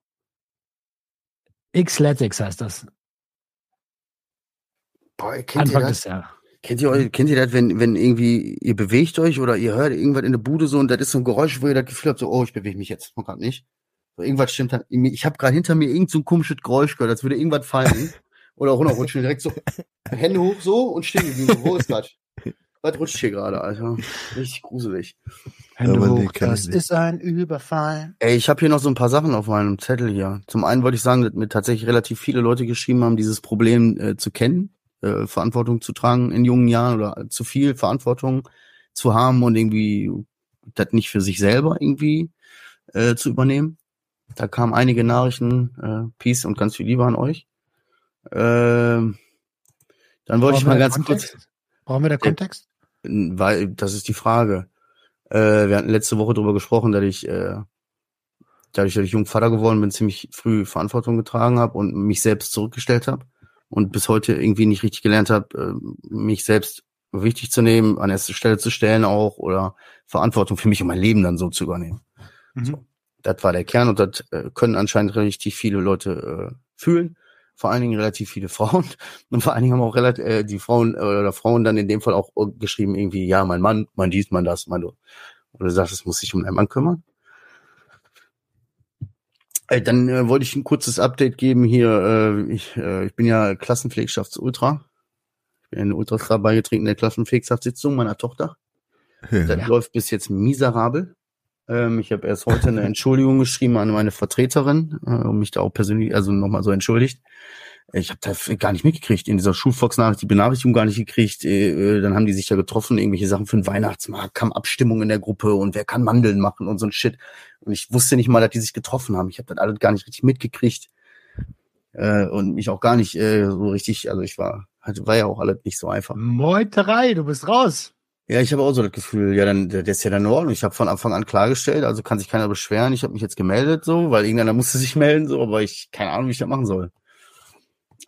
[SPEAKER 2] Xletics heißt das.
[SPEAKER 3] Boah,
[SPEAKER 2] Anfang des Jahres.
[SPEAKER 3] Kennt ihr, euch- kennt ihr das, wenn, wenn irgendwie ihr bewegt euch oder ihr hört irgendwas in der Bude so und das ist so ein Geräusch, wo ihr das Gefühl habt, so, oh, ich bewege mich jetzt. Und gerade nicht. So, irgendwas stimmt dann. Ich habe gerade hinter mir irgend so ein komisches Geräusch gehört, als würde irgendwas fallen. oder runterrutschen. Direkt so, Hände hoch so und stehen geblieben. So, Wo ist das? Was rutscht hier gerade, Alter? Richtig gruselig.
[SPEAKER 2] Hände
[SPEAKER 4] nee,
[SPEAKER 2] hoch, das ist ein Überfall.
[SPEAKER 3] Ey, ich habe hier noch so ein paar Sachen auf meinem Zettel hier. Zum einen wollte ich sagen, dass mir tatsächlich relativ viele Leute geschrieben haben, dieses Problem äh, zu kennen, äh, Verantwortung zu tragen in jungen Jahren oder zu viel Verantwortung zu haben und irgendwie das nicht für sich selber irgendwie äh, zu übernehmen. Da kamen einige Nachrichten, äh, Peace und ganz viel Liebe an euch. Ähm, dann wollte ich mal ganz
[SPEAKER 2] da
[SPEAKER 3] kurz,
[SPEAKER 2] Kontext? Brauchen wir da Kontext?
[SPEAKER 3] weil das ist die Frage. Äh, wir hatten letzte Woche darüber gesprochen, dass ich äh, dadurch, dass ich Jungvater geworden bin, ziemlich früh Verantwortung getragen habe und mich selbst zurückgestellt habe und bis heute irgendwie nicht richtig gelernt habe, äh, mich selbst wichtig zu nehmen, an erste Stelle zu stellen auch oder Verantwortung für mich und mein Leben dann so zu übernehmen.
[SPEAKER 2] Mhm.
[SPEAKER 3] So. Das war der Kern und das äh, können anscheinend richtig viele Leute äh, fühlen. Vor allen Dingen relativ viele Frauen. Und vor allen Dingen haben auch relativ, äh, die Frauen äh, oder Frauen dann in dem Fall auch geschrieben, irgendwie, ja, mein Mann, mein dies, mein das, mein du. Und du sagst, es muss sich um deinen Mann kümmern. Dann äh, wollte ich ein kurzes Update geben hier. Äh, ich, äh, ich bin ja Klassenpflegschaftsultra. Ich bin in den Ultrastar beigetreten der Klassenpflegschaftssitzung meiner Tochter. Das
[SPEAKER 4] Ja.
[SPEAKER 3] läuft bis jetzt miserabel. Ähm, ich habe erst heute eine Entschuldigung geschrieben an meine Vertreterin, äh, um mich da auch persönlich, also nochmal so entschuldigt. Ich habe da gar nicht mitgekriegt, in dieser Schulfox-Nachricht die Benachrichtigung gar nicht gekriegt. Äh, äh, dann haben die sich da getroffen, irgendwelche Sachen für den Weihnachtsmarkt, kam Abstimmung in der Gruppe und wer kann Mandeln machen und so ein Shit. Und ich wusste nicht mal, dass die sich getroffen haben. Ich habe das alles gar nicht richtig mitgekriegt. Äh, und mich auch gar nicht äh, so richtig, also ich war, war ja auch alles nicht so einfach.
[SPEAKER 2] Meuterei, du bist raus.
[SPEAKER 3] Ja, ich habe auch so das Gefühl, ja, dann der der ist ja dann in Ordnung. Ich habe von Anfang an klargestellt, also kann sich keiner beschweren. Ich habe mich jetzt gemeldet, so, weil irgendeiner musste sich melden, so, aber ich keine Ahnung, wie ich das machen soll.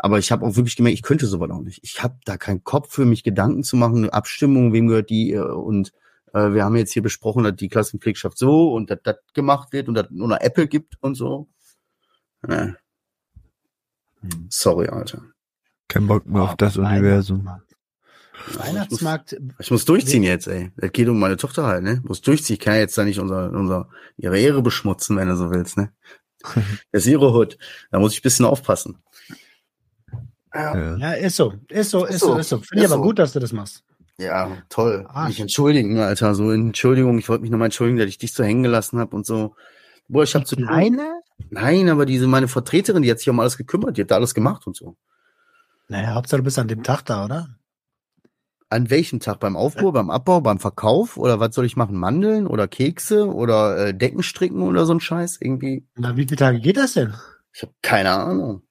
[SPEAKER 3] Aber ich habe auch wirklich gemerkt, ich könnte sowas auch nicht. Ich habe da keinen Kopf für mich Gedanken zu machen, eine Abstimmung, wem gehört die äh, und äh, wir haben jetzt hier besprochen, dass die Klassenpflegschaft so und dass das gemacht wird und dass nur eine Apple gibt und so. Nee. Sorry, Alter.
[SPEAKER 4] Kein Bock mehr auf das Universum.
[SPEAKER 2] Weihnachtsmarkt,
[SPEAKER 3] Ich muss durchziehen jetzt, ey. Das geht um meine Tochter halt, ne? Muss durchziehen. Ich kann ja jetzt da nicht unser, unser, ihre Ehre beschmutzen, wenn du so willst, ne? Das ist ihre Hut. Da muss ich ein bisschen aufpassen.
[SPEAKER 4] Ja.
[SPEAKER 2] ja, ist so, ist so, ist
[SPEAKER 3] Ist
[SPEAKER 2] so,
[SPEAKER 3] so,
[SPEAKER 2] ist so. Finde ich aber
[SPEAKER 3] so.
[SPEAKER 2] gut, dass du das machst.
[SPEAKER 3] Ja, toll.
[SPEAKER 2] Ah.
[SPEAKER 3] Mich entschuldigen, Alter. So, Entschuldigung, ich wollte mich nochmal entschuldigen, dass ich dich so hängen gelassen habe und so. Boah, ich hab zu.
[SPEAKER 2] Kleine?
[SPEAKER 3] Nein, aber diese, meine Vertreterin, die hat sich um alles gekümmert, die hat da alles gemacht und so.
[SPEAKER 2] Naja, Hauptsache du bist an dem Tag da, oder?
[SPEAKER 3] An welchem Tag? Beim Aufbau, beim Abbau, beim Verkauf? Oder was soll ich machen? Mandeln oder Kekse oder äh, Decken stricken oder so ein Scheiß? Irgendwie.
[SPEAKER 2] Na, wie viele Tage geht das denn?
[SPEAKER 3] Ich habe keine Ahnung.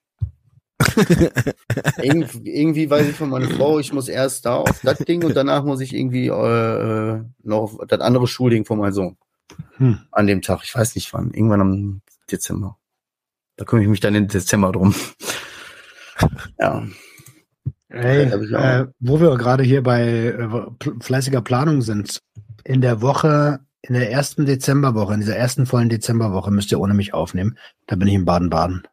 [SPEAKER 3] Irgend, irgendwie weiß ich von meiner Frau, ich muss erst da auf das Ding und danach muss ich irgendwie äh, noch das andere Schulding von meinem Sohn.
[SPEAKER 2] Hm.
[SPEAKER 3] An dem Tag. Ich weiß nicht wann. Irgendwann am Dezember. Da kümmere ich mich dann im Dezember drum. ja.
[SPEAKER 2] Ey,
[SPEAKER 3] Ja, hab ich auch.
[SPEAKER 2] äh, wo wir gerade hier bei äh, fleißiger Planung sind. In der Woche, in der ersten Dezemberwoche, in dieser ersten vollen Dezemberwoche müsst ihr ohne mich aufnehmen. Da bin ich in Baden-Baden.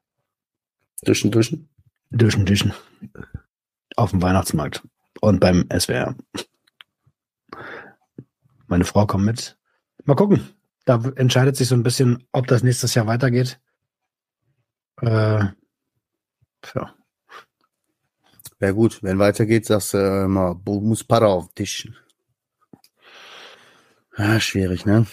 [SPEAKER 3] Duschen, duschen.
[SPEAKER 2] Duschen, duschen. Auf dem Weihnachtsmarkt. Und beim SWR. Meine Frau kommt mit. Mal gucken. Da entscheidet sich so ein bisschen, ob das nächstes Jahr weitergeht. Äh, ja.
[SPEAKER 3] Wäre gut. Wenn weitergeht, sagst du äh, immer, "Bu- muss Para auf dich. Ja, schwierig, ne?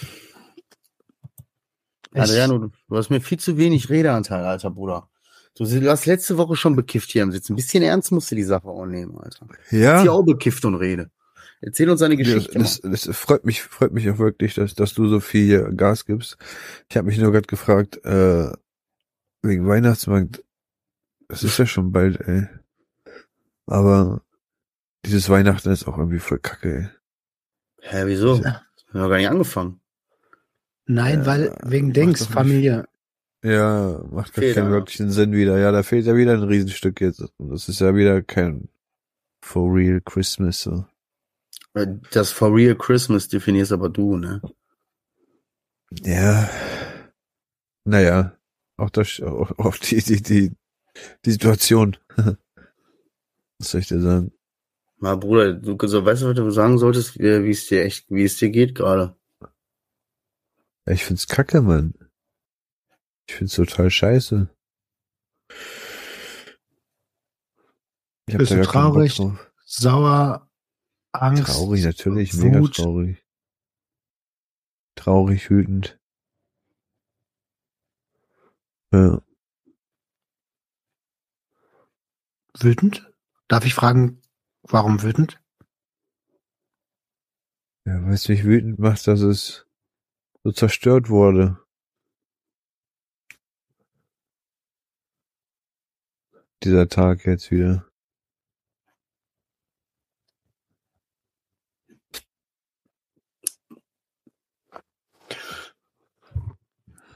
[SPEAKER 2] Ich-
[SPEAKER 3] Adriano, du du hast mir viel zu wenig Redeanteil, alter Bruder. Du hast letzte Woche schon bekifft hier am Sitzen. Ein bisschen ernst musst du die Sache auch nehmen, Alter.
[SPEAKER 4] Ja.
[SPEAKER 3] Hier auch bekifft und rede. Erzähl uns eine
[SPEAKER 4] Das,
[SPEAKER 3] Geschichte.
[SPEAKER 4] das, das freut mich, freut mich auch wirklich, dass, dass du so viel Gas gibst. Ich habe mich nur gerade gefragt, äh, wegen Weihnachtsmarkt, das ist ja schon bald, ey. Aber dieses Weihnachten ist auch irgendwie voll kacke, ey.
[SPEAKER 3] Hä, wieso?
[SPEAKER 2] Ja.
[SPEAKER 3] Wir haben gar nicht angefangen.
[SPEAKER 2] Nein,
[SPEAKER 4] Ja,
[SPEAKER 2] weil wegen Dings. Familie.
[SPEAKER 4] Ja, macht gar keinen wirklichen Sinn wieder. Ja, da fehlt ja wieder ein Riesenstück jetzt. Und das ist ja wieder kein for real Christmas, so.
[SPEAKER 3] Äh, Das For Real Christmas definierst aber du, ne?
[SPEAKER 4] Ja. Naja. Auch das, auch, auch die, die, die, die Situation. Was soll ich dir sagen?
[SPEAKER 3] Na, Bruder, du so, weißt du, was du sagen solltest, wie wie es dir echt, wie es dir geht gerade?
[SPEAKER 4] Ich find's kacke, Mann. Ich find's total scheiße. Ich
[SPEAKER 2] Bist du traurig? Sauer, Angst.
[SPEAKER 4] Traurig, natürlich, mega
[SPEAKER 2] Wut.
[SPEAKER 4] traurig. Traurig, wütend. Ja.
[SPEAKER 2] Wütend? Darf ich fragen, warum wütend?
[SPEAKER 4] Ja, weißt du, mich wütend macht, dass es so zerstört wurde. Dieser Tag jetzt wieder.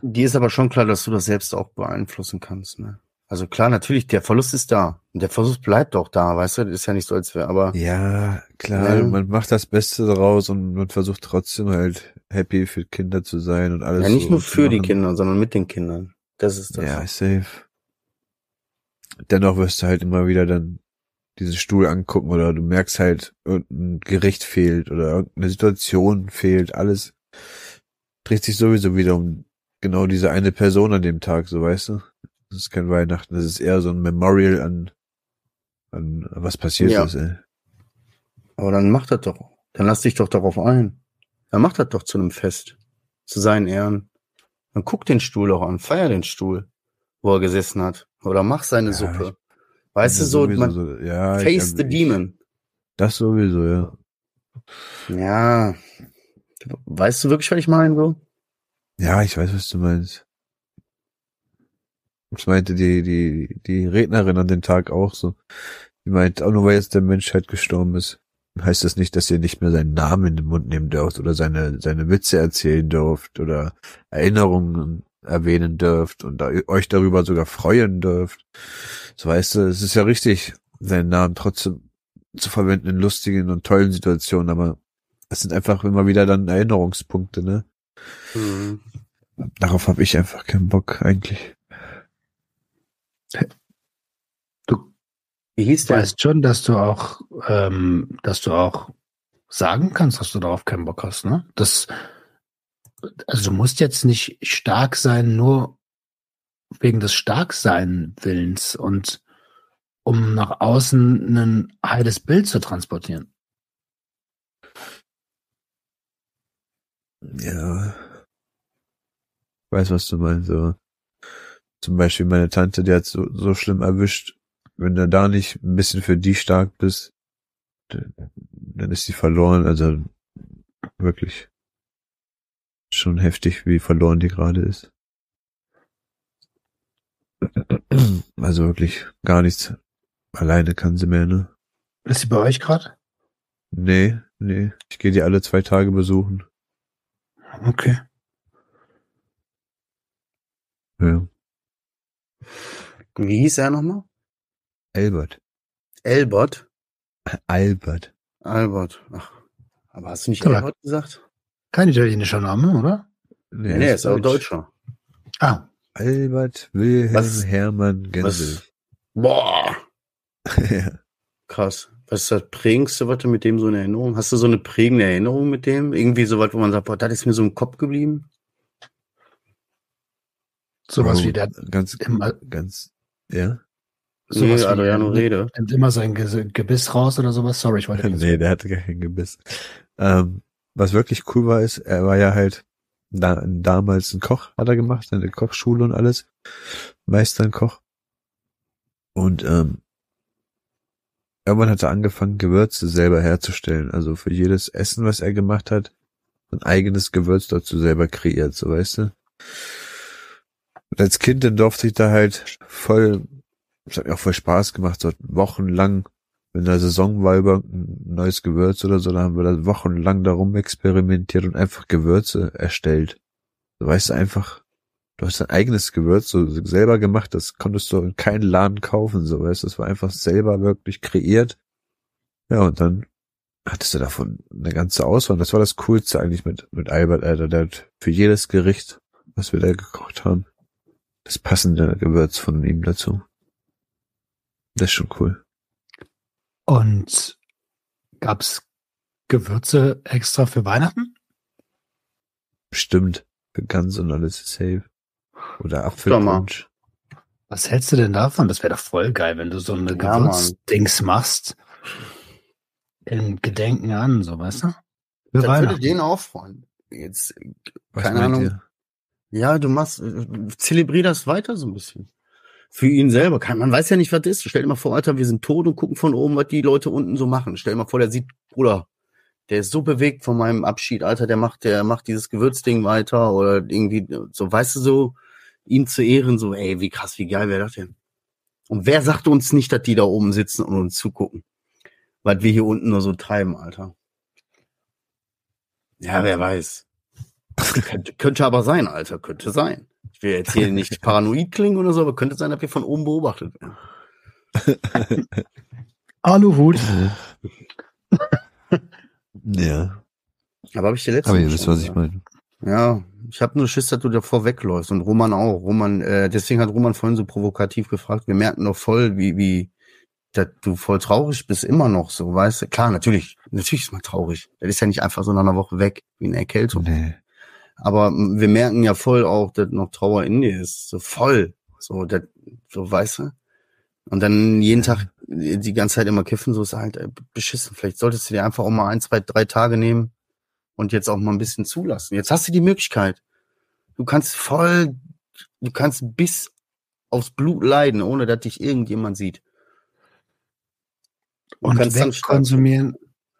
[SPEAKER 3] Dir ist aber schon klar, dass du das selbst auch beeinflussen kannst, ne? Also klar, natürlich, der Verlust ist da. Und der Verlust bleibt auch da, weißt du? Das ist ja nicht so, als wäre, aber
[SPEAKER 4] Ja, klar,
[SPEAKER 3] Ja.
[SPEAKER 4] man macht das Beste daraus und man versucht trotzdem halt happy für Kinder zu sein und alles.
[SPEAKER 3] ja nicht
[SPEAKER 4] so
[SPEAKER 3] nur für die. Kinder, sondern mit den Kindern. Das ist das.
[SPEAKER 4] Ja, safe. Dennoch wirst du halt immer wieder dann diesen Stuhl angucken oder du merkst halt, irgendein Gericht fehlt oder irgendeine Situation fehlt, alles dreht sich sowieso wieder um genau diese eine Person an dem Tag, so weißt du. Das ist kein Weihnachten, das ist eher so ein Memorial an, an was passiert
[SPEAKER 3] Ja.
[SPEAKER 4] ist, ey.
[SPEAKER 3] Aber dann mach das doch. Dann lass dich doch darauf ein. Dann mach das doch zu einem Fest. Zu seinen Ehren. Dann guck den Stuhl doch an. Feier den Stuhl, wo er gesessen hat. Oder mach seine
[SPEAKER 4] Ja,
[SPEAKER 3] Suppe. Weißt du, so, man,
[SPEAKER 4] so, ja,
[SPEAKER 3] face the demon.
[SPEAKER 4] Das sowieso, ja.
[SPEAKER 3] Ja. Weißt du wirklich, was ich meine, so?
[SPEAKER 4] Ja, ich weiß, was du meinst. Das meinte die, die, die Rednerin an dem Tag auch so. Die meint, auch nur weil jetzt der Mensch halt gestorben ist, heißt das nicht, dass ihr nicht mehr seinen Namen in den Mund nehmen dürft oder seine, seine Witze erzählen dürft oder Erinnerungen erwähnen dürft und da, euch darüber sogar freuen dürft. So weißt du, es ist ja richtig, seinen Namen trotzdem zu verwenden in lustigen und tollen Situationen, aber es sind einfach immer wieder dann Erinnerungspunkte, ne?
[SPEAKER 3] Mhm.
[SPEAKER 4] Darauf habe ich einfach keinen Bock eigentlich.
[SPEAKER 3] Wie hieß
[SPEAKER 2] Du
[SPEAKER 3] der?
[SPEAKER 2] weißt schon, dass du auch, ähm, dass du auch sagen kannst, dass du darauf keinen Bock hast, ne? Das, also du musst jetzt nicht stark sein, nur wegen des Starksein Willens und um nach außen ein heiles Bild zu transportieren.
[SPEAKER 4] Ja. Ich weiß, was du meinst, aber zum Beispiel meine Tante, die hat so, so schlimm erwischt, wenn du da nicht ein bisschen für die stark bist, dann ist die verloren, also wirklich schon heftig, wie verloren die gerade ist. Also wirklich gar nichts. Alleine kann sie mehr, ne?
[SPEAKER 2] Ist sie bei euch gerade?
[SPEAKER 4] Nee, nee. Ich gehe die alle zwei Tage besuchen.
[SPEAKER 2] Okay.
[SPEAKER 4] Ja.
[SPEAKER 3] Wie hieß er nochmal?
[SPEAKER 4] Albert.
[SPEAKER 3] Elbert?
[SPEAKER 4] Albert.
[SPEAKER 3] Albert. Ach. Aber hast du nicht
[SPEAKER 2] Ja.
[SPEAKER 3] Albert gesagt?
[SPEAKER 2] Kein italienischer Name, oder?
[SPEAKER 3] Nee, nee, ist aber Deutscher.
[SPEAKER 2] Ah,
[SPEAKER 4] Albert Wilhelm
[SPEAKER 3] Was-
[SPEAKER 4] Hermann Gensel.
[SPEAKER 3] Was? Boah.
[SPEAKER 4] ja.
[SPEAKER 3] Krass. Was ist das prägendste, was du mit dem so in Erinnerung? Hast du so eine prägende Erinnerung mit dem? Irgendwie so was, wo man sagt, boah, das ist mir so im Kopf geblieben?
[SPEAKER 2] sowas
[SPEAKER 4] Oh,
[SPEAKER 2] wie der
[SPEAKER 4] Ganz,
[SPEAKER 2] immer,
[SPEAKER 4] ganz, ja.
[SPEAKER 2] sowas
[SPEAKER 3] nee,
[SPEAKER 2] wie
[SPEAKER 3] Adriano Rede.
[SPEAKER 2] nimmt immer sein Ge Gebiss raus oder sowas. Sorry, ich wollte
[SPEAKER 4] nee, der hatte gar kein Gebiss. Ähm, was wirklich cool war, ist, er war ja halt da, damals ein Koch, hat er gemacht, eine Kochschule und alles. Meister ein Koch. Und ähm, irgendwann hat er angefangen, Gewürze selber herzustellen. Also für jedes Essen, was er gemacht hat, ein eigenes Gewürz dazu selber kreiert, so weißt du. Und als Kind dann durfte ich da halt voll, es hat mir auch voll Spaß gemacht, so wochenlang, wenn da Saison war über ein neues Gewürz oder so, dann haben wir da wochenlang darum experimentiert und einfach Gewürze erstellt. Du weißt einfach, du hast dein eigenes Gewürz so selber gemacht, das konntest du in keinen Laden kaufen, so weißt du, das war einfach selber wirklich kreiert. Ja, und dann hattest du davon eine ganze Auswahl. Das war das Coolste eigentlich mit, mit Albert, Alter. Der hat für jedes Gericht, was wir da gekocht haben, das passende Gewürz von ihm dazu. Das ist schon cool.
[SPEAKER 2] Und gab's Gewürze extra für Weihnachten?
[SPEAKER 4] Bestimmt. Für Gans und alles ist safe. Oder. Apfelpunsch.
[SPEAKER 2] Was hältst du denn davon? Das wäre doch voll geil, wenn du so eine
[SPEAKER 3] Ja.
[SPEAKER 2] Gewürzdings machst. In Gedenken an, so weißt du? Für
[SPEAKER 3] Das würde den auch freuen. Jetzt,
[SPEAKER 4] Was
[SPEAKER 3] keine Ahnung.
[SPEAKER 4] ihr?
[SPEAKER 3] ja, du machst, äh, zelebrier das weiter so ein bisschen. Für ihn selber. Kann, man weiß ja nicht, was ist. Stell dir mal vor, Alter, wir sind tot und gucken von oben, was die Leute unten so machen. Stell dir mal vor, der sieht, Bruder, der ist so bewegt von meinem Abschied, Alter, der macht, der macht dieses Gewürzding weiter oder irgendwie, so, weißt du, so, ihn zu ehren, so, ey, wie krass, wie geil wäre das denn? Und wer sagt uns nicht, dass die da oben sitzen und uns zugucken? Was wir hier unten nur so treiben, Alter. Ja, wer weiß. könnte, könnte aber sein, Alter, könnte sein. Ich will jetzt hier nicht paranoid klingen oder so, aber könnte sein, dass wir von oben beobachtet werden.
[SPEAKER 2] Aluhut.
[SPEAKER 4] Ja.
[SPEAKER 3] Aber habe ich dir letztes
[SPEAKER 4] Aber
[SPEAKER 3] Mal
[SPEAKER 4] ihr wisst, was ich
[SPEAKER 3] gesagt.
[SPEAKER 4] meine.
[SPEAKER 3] Ja, ich habe nur Schiss, dass du davor wegläufst und Roman auch. Roman, äh, deswegen hat Roman vorhin so provokativ gefragt. Wir merken doch voll, wie wie dass du voll traurig bist immer noch so, weißt du? Klar, natürlich, natürlich ist man traurig. Das ist ja nicht einfach so nach einer Woche weg wie eine Erkältung.
[SPEAKER 4] Nee.
[SPEAKER 3] Aber wir merken ja voll auch, dass noch Trauer in dir ist. So voll. So, das, so weißt du? Und dann jeden Tag die ganze Zeit immer kiffen, so ist halt äh, beschissen. Vielleicht solltest du dir einfach auch mal ein, zwei, drei Tage nehmen und jetzt auch mal ein bisschen zulassen. Jetzt hast du die Möglichkeit. Du kannst voll, du kannst bis aufs Blut leiden, ohne dass dich irgendjemand sieht.
[SPEAKER 2] Und
[SPEAKER 3] stark-
[SPEAKER 2] wegkonsumieren,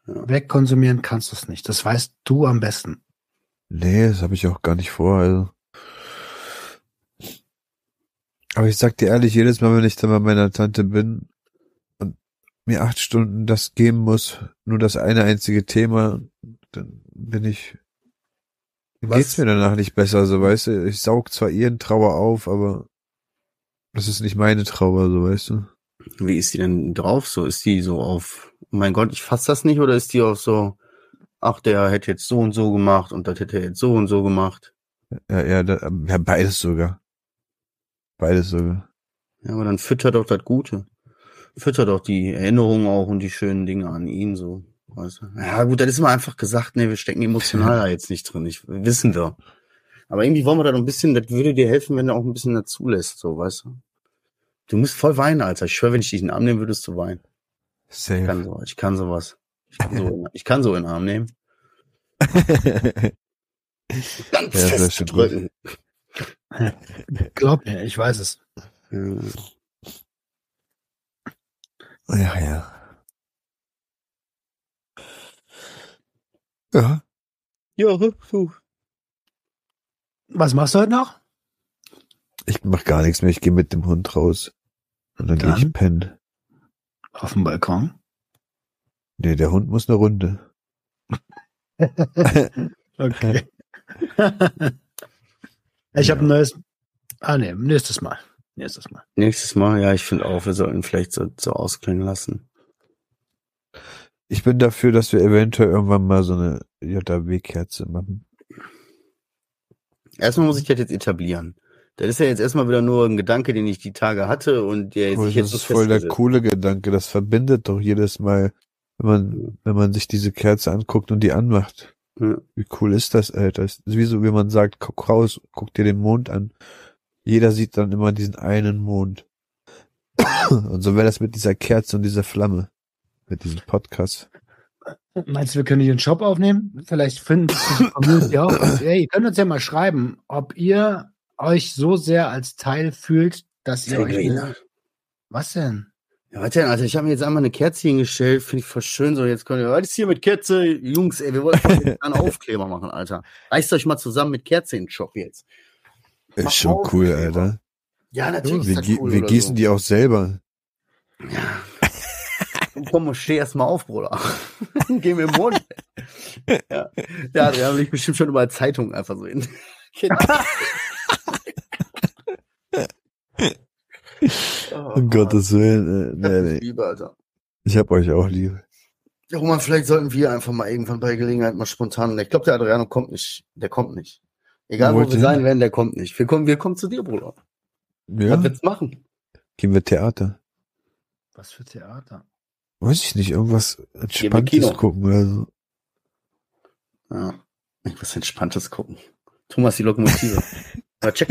[SPEAKER 3] Ja.
[SPEAKER 2] wegkonsumieren kannst du es nicht. Das weißt du am besten.
[SPEAKER 4] Nee, das habe ich auch gar nicht vor. Also. Aber ich sag dir ehrlich, jedes Mal, wenn ich dann bei meiner Tante bin und mir acht Stunden das geben muss, nur das eine einzige Thema, dann bin ich, dann
[SPEAKER 3] Was?
[SPEAKER 4] geht's mir danach nicht besser, so weißt du. Ich saug zwar ihren Trauer auf, aber das ist nicht meine Trauer, so weißt du.
[SPEAKER 3] Wie ist die denn drauf? So ist die so auf, oh mein Gott, ich fass das nicht, oder ist die auf so, ach, der hätte jetzt so und so gemacht und das hätte er jetzt so und so gemacht.
[SPEAKER 4] Ja, ja, da, ja, beides sogar. Beides sogar.
[SPEAKER 3] Ja, aber dann fütter doch das Gute. Fütter doch die Erinnerungen auch und die schönen Dinge an ihn so. Weißt du? Ja, gut, das ist immer einfach gesagt, ne, wir stecken emotional da jetzt nicht drin. Ich, wissen wir. Aber irgendwie wollen wir da noch ein bisschen, das würde dir helfen, wenn du auch ein bisschen dazu lässt, so, weißt du? Du musst voll weinen, Alter. Ich schwöre, wenn ich dich in den Arm nehmen würdest du weinen. Ich
[SPEAKER 4] Safe.
[SPEAKER 3] kann so, ich kann sowas. Ich kann so, ich kann so in den Arm nehmen. Ganz
[SPEAKER 4] Ja,
[SPEAKER 3] fest drücken.
[SPEAKER 2] Glaub mir, ich weiß es.
[SPEAKER 3] Ja.
[SPEAKER 4] Ja, ja. Ja.
[SPEAKER 3] Puh.
[SPEAKER 2] Was machst du heute noch?
[SPEAKER 4] Ich mach gar nichts mehr. Ich gehe mit dem Hund raus. Und dann, gehe
[SPEAKER 2] Dann?
[SPEAKER 4] ich pennen.
[SPEAKER 2] Auf dem Balkon.
[SPEAKER 4] Nee, der Hund muss eine Runde.
[SPEAKER 2] Okay. ich habe ein neues. Ah nee, nächstes Mal. Nächstes Mal.
[SPEAKER 3] Nächstes Mal, ja, ich finde auch, wir sollten vielleicht so, so ausklingen lassen.
[SPEAKER 4] Ich bin dafür, dass wir eventuell irgendwann mal so eine JW-Kerze machen.
[SPEAKER 3] Erstmal muss ich das jetzt etablieren. Das ist ja jetzt erstmal wieder nur ein Gedanke, den ich die Tage hatte und der jetzt
[SPEAKER 4] das ist
[SPEAKER 3] so
[SPEAKER 4] voll der coole Gedanke. Das verbindet doch jedes Mal, wenn man, wenn man sich diese Kerze anguckt und die anmacht.
[SPEAKER 3] Ja.
[SPEAKER 4] Wie cool ist das, Alter? Das ist wie so, wie man sagt, guck raus, guck dir den Mond an. Jeder sieht dann immer diesen einen Mond. Und so wäre das mit dieser Kerze und dieser Flamme. Mit diesem Podcast.
[SPEAKER 2] Meinst du, wir können hier einen Shop aufnehmen? Vielleicht finden die Community auch. Hey, ihr könnt uns ja mal schreiben, ob ihr euch so sehr als Teil fühlt, dass ihr euch. Was denn?
[SPEAKER 3] Ja, warte, Alter, ich habe mir jetzt einmal eine Kerze hingestellt, finde ich voll schön, so jetzt können wir, was ist hier mit Kerze? Jungs, ey, wir wollten einen Aufkleber machen, Alter. Reißt euch mal zusammen mit Kerze in den Shop jetzt.
[SPEAKER 4] Ist
[SPEAKER 3] Mach
[SPEAKER 4] schon
[SPEAKER 3] auf,
[SPEAKER 4] cool. Alter.
[SPEAKER 3] Ja, natürlich
[SPEAKER 4] Wir,
[SPEAKER 3] ist das
[SPEAKER 4] gießen-
[SPEAKER 3] cool.
[SPEAKER 4] wir gießen
[SPEAKER 3] so.
[SPEAKER 4] die auch selber.
[SPEAKER 3] Ja. Komm, steh erst mal auf, Bruder. Geh mir im Mund. ja. ja, da habe ich bestimmt schon überall Zeitungen einfach so in.
[SPEAKER 4] Um Gottes Willen. Äh, nee, nee.
[SPEAKER 3] Liebe, Alter.
[SPEAKER 4] Ich hab euch auch lieb.
[SPEAKER 3] Ja, Roman, vielleicht sollten wir einfach mal irgendwann bei Gelegenheit mal spontan. Ich glaube, der Adriano kommt nicht. Der kommt nicht. Egal, wo
[SPEAKER 4] Wollt
[SPEAKER 3] wir sein werden, der kommt nicht. Wir kommen, wir kommen zu dir, Bruder.
[SPEAKER 4] Ja,
[SPEAKER 3] Was willst du machen?
[SPEAKER 4] gehen wir Theater.
[SPEAKER 2] Was für Theater.
[SPEAKER 4] Weiß ich nicht, irgendwas Entspanntes gucken oder so.
[SPEAKER 3] Ja. Irgendwas Entspanntes gucken. Thomas die Lokomotive. Ja, check.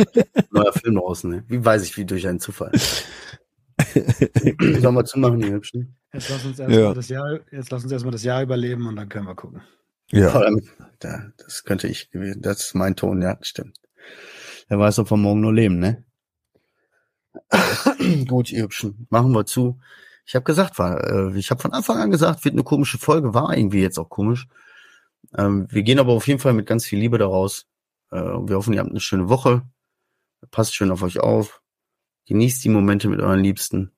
[SPEAKER 3] Neuer Film draußen, ne? Wie weiß ich, wie durch einen Zufall. Sollen wir zumachen, die Hübschen?
[SPEAKER 2] Jetzt lass uns erstmal
[SPEAKER 4] Ja.
[SPEAKER 2] das Jahr, jetzt lass uns erstmal das Jahr überleben und dann können wir gucken.
[SPEAKER 4] Ja,
[SPEAKER 3] Vor allem, da, das könnte ich gewesen. Das ist mein Ton, ja, stimmt. Wer weiß, ob wir morgen nur leben, ne? Gut, ihr Hübschen. Machen wir zu. Ich habe gesagt, war, äh, ich habe von Anfang an gesagt, wird eine komische Folge, war irgendwie jetzt auch komisch. Ähm, wir gehen aber auf jeden Fall mit ganz viel Liebe daraus. Äh, und wir hoffen, ihr habt eine schöne Woche. Passt schön auf euch auf. Genießt die Momente mit euren Liebsten.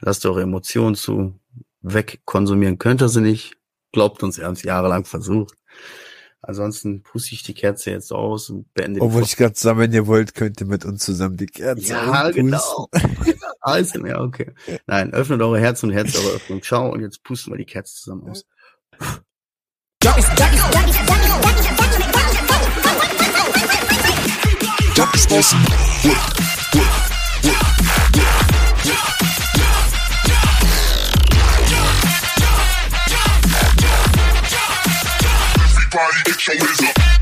[SPEAKER 3] Lasst eure Emotionen zu. Wegkonsumieren könnt ihr sie nicht. Glaubt uns, wir haben es jahrelang versucht. Ansonsten puste ich die Kerze jetzt aus und beende
[SPEAKER 4] obwohl
[SPEAKER 3] die
[SPEAKER 4] ich gerade sagen, wenn ihr wollt, könnt ihr mit uns zusammen die Kerze
[SPEAKER 3] Ja,
[SPEAKER 4] auspusten.
[SPEAKER 3] genau. Alles, ja, okay. Nein, öffnet eure Herzen und Herz eure Öffnung. Ciao und jetzt pusten wir die Kerze zusammen aus.
[SPEAKER 1] party, get your whiz.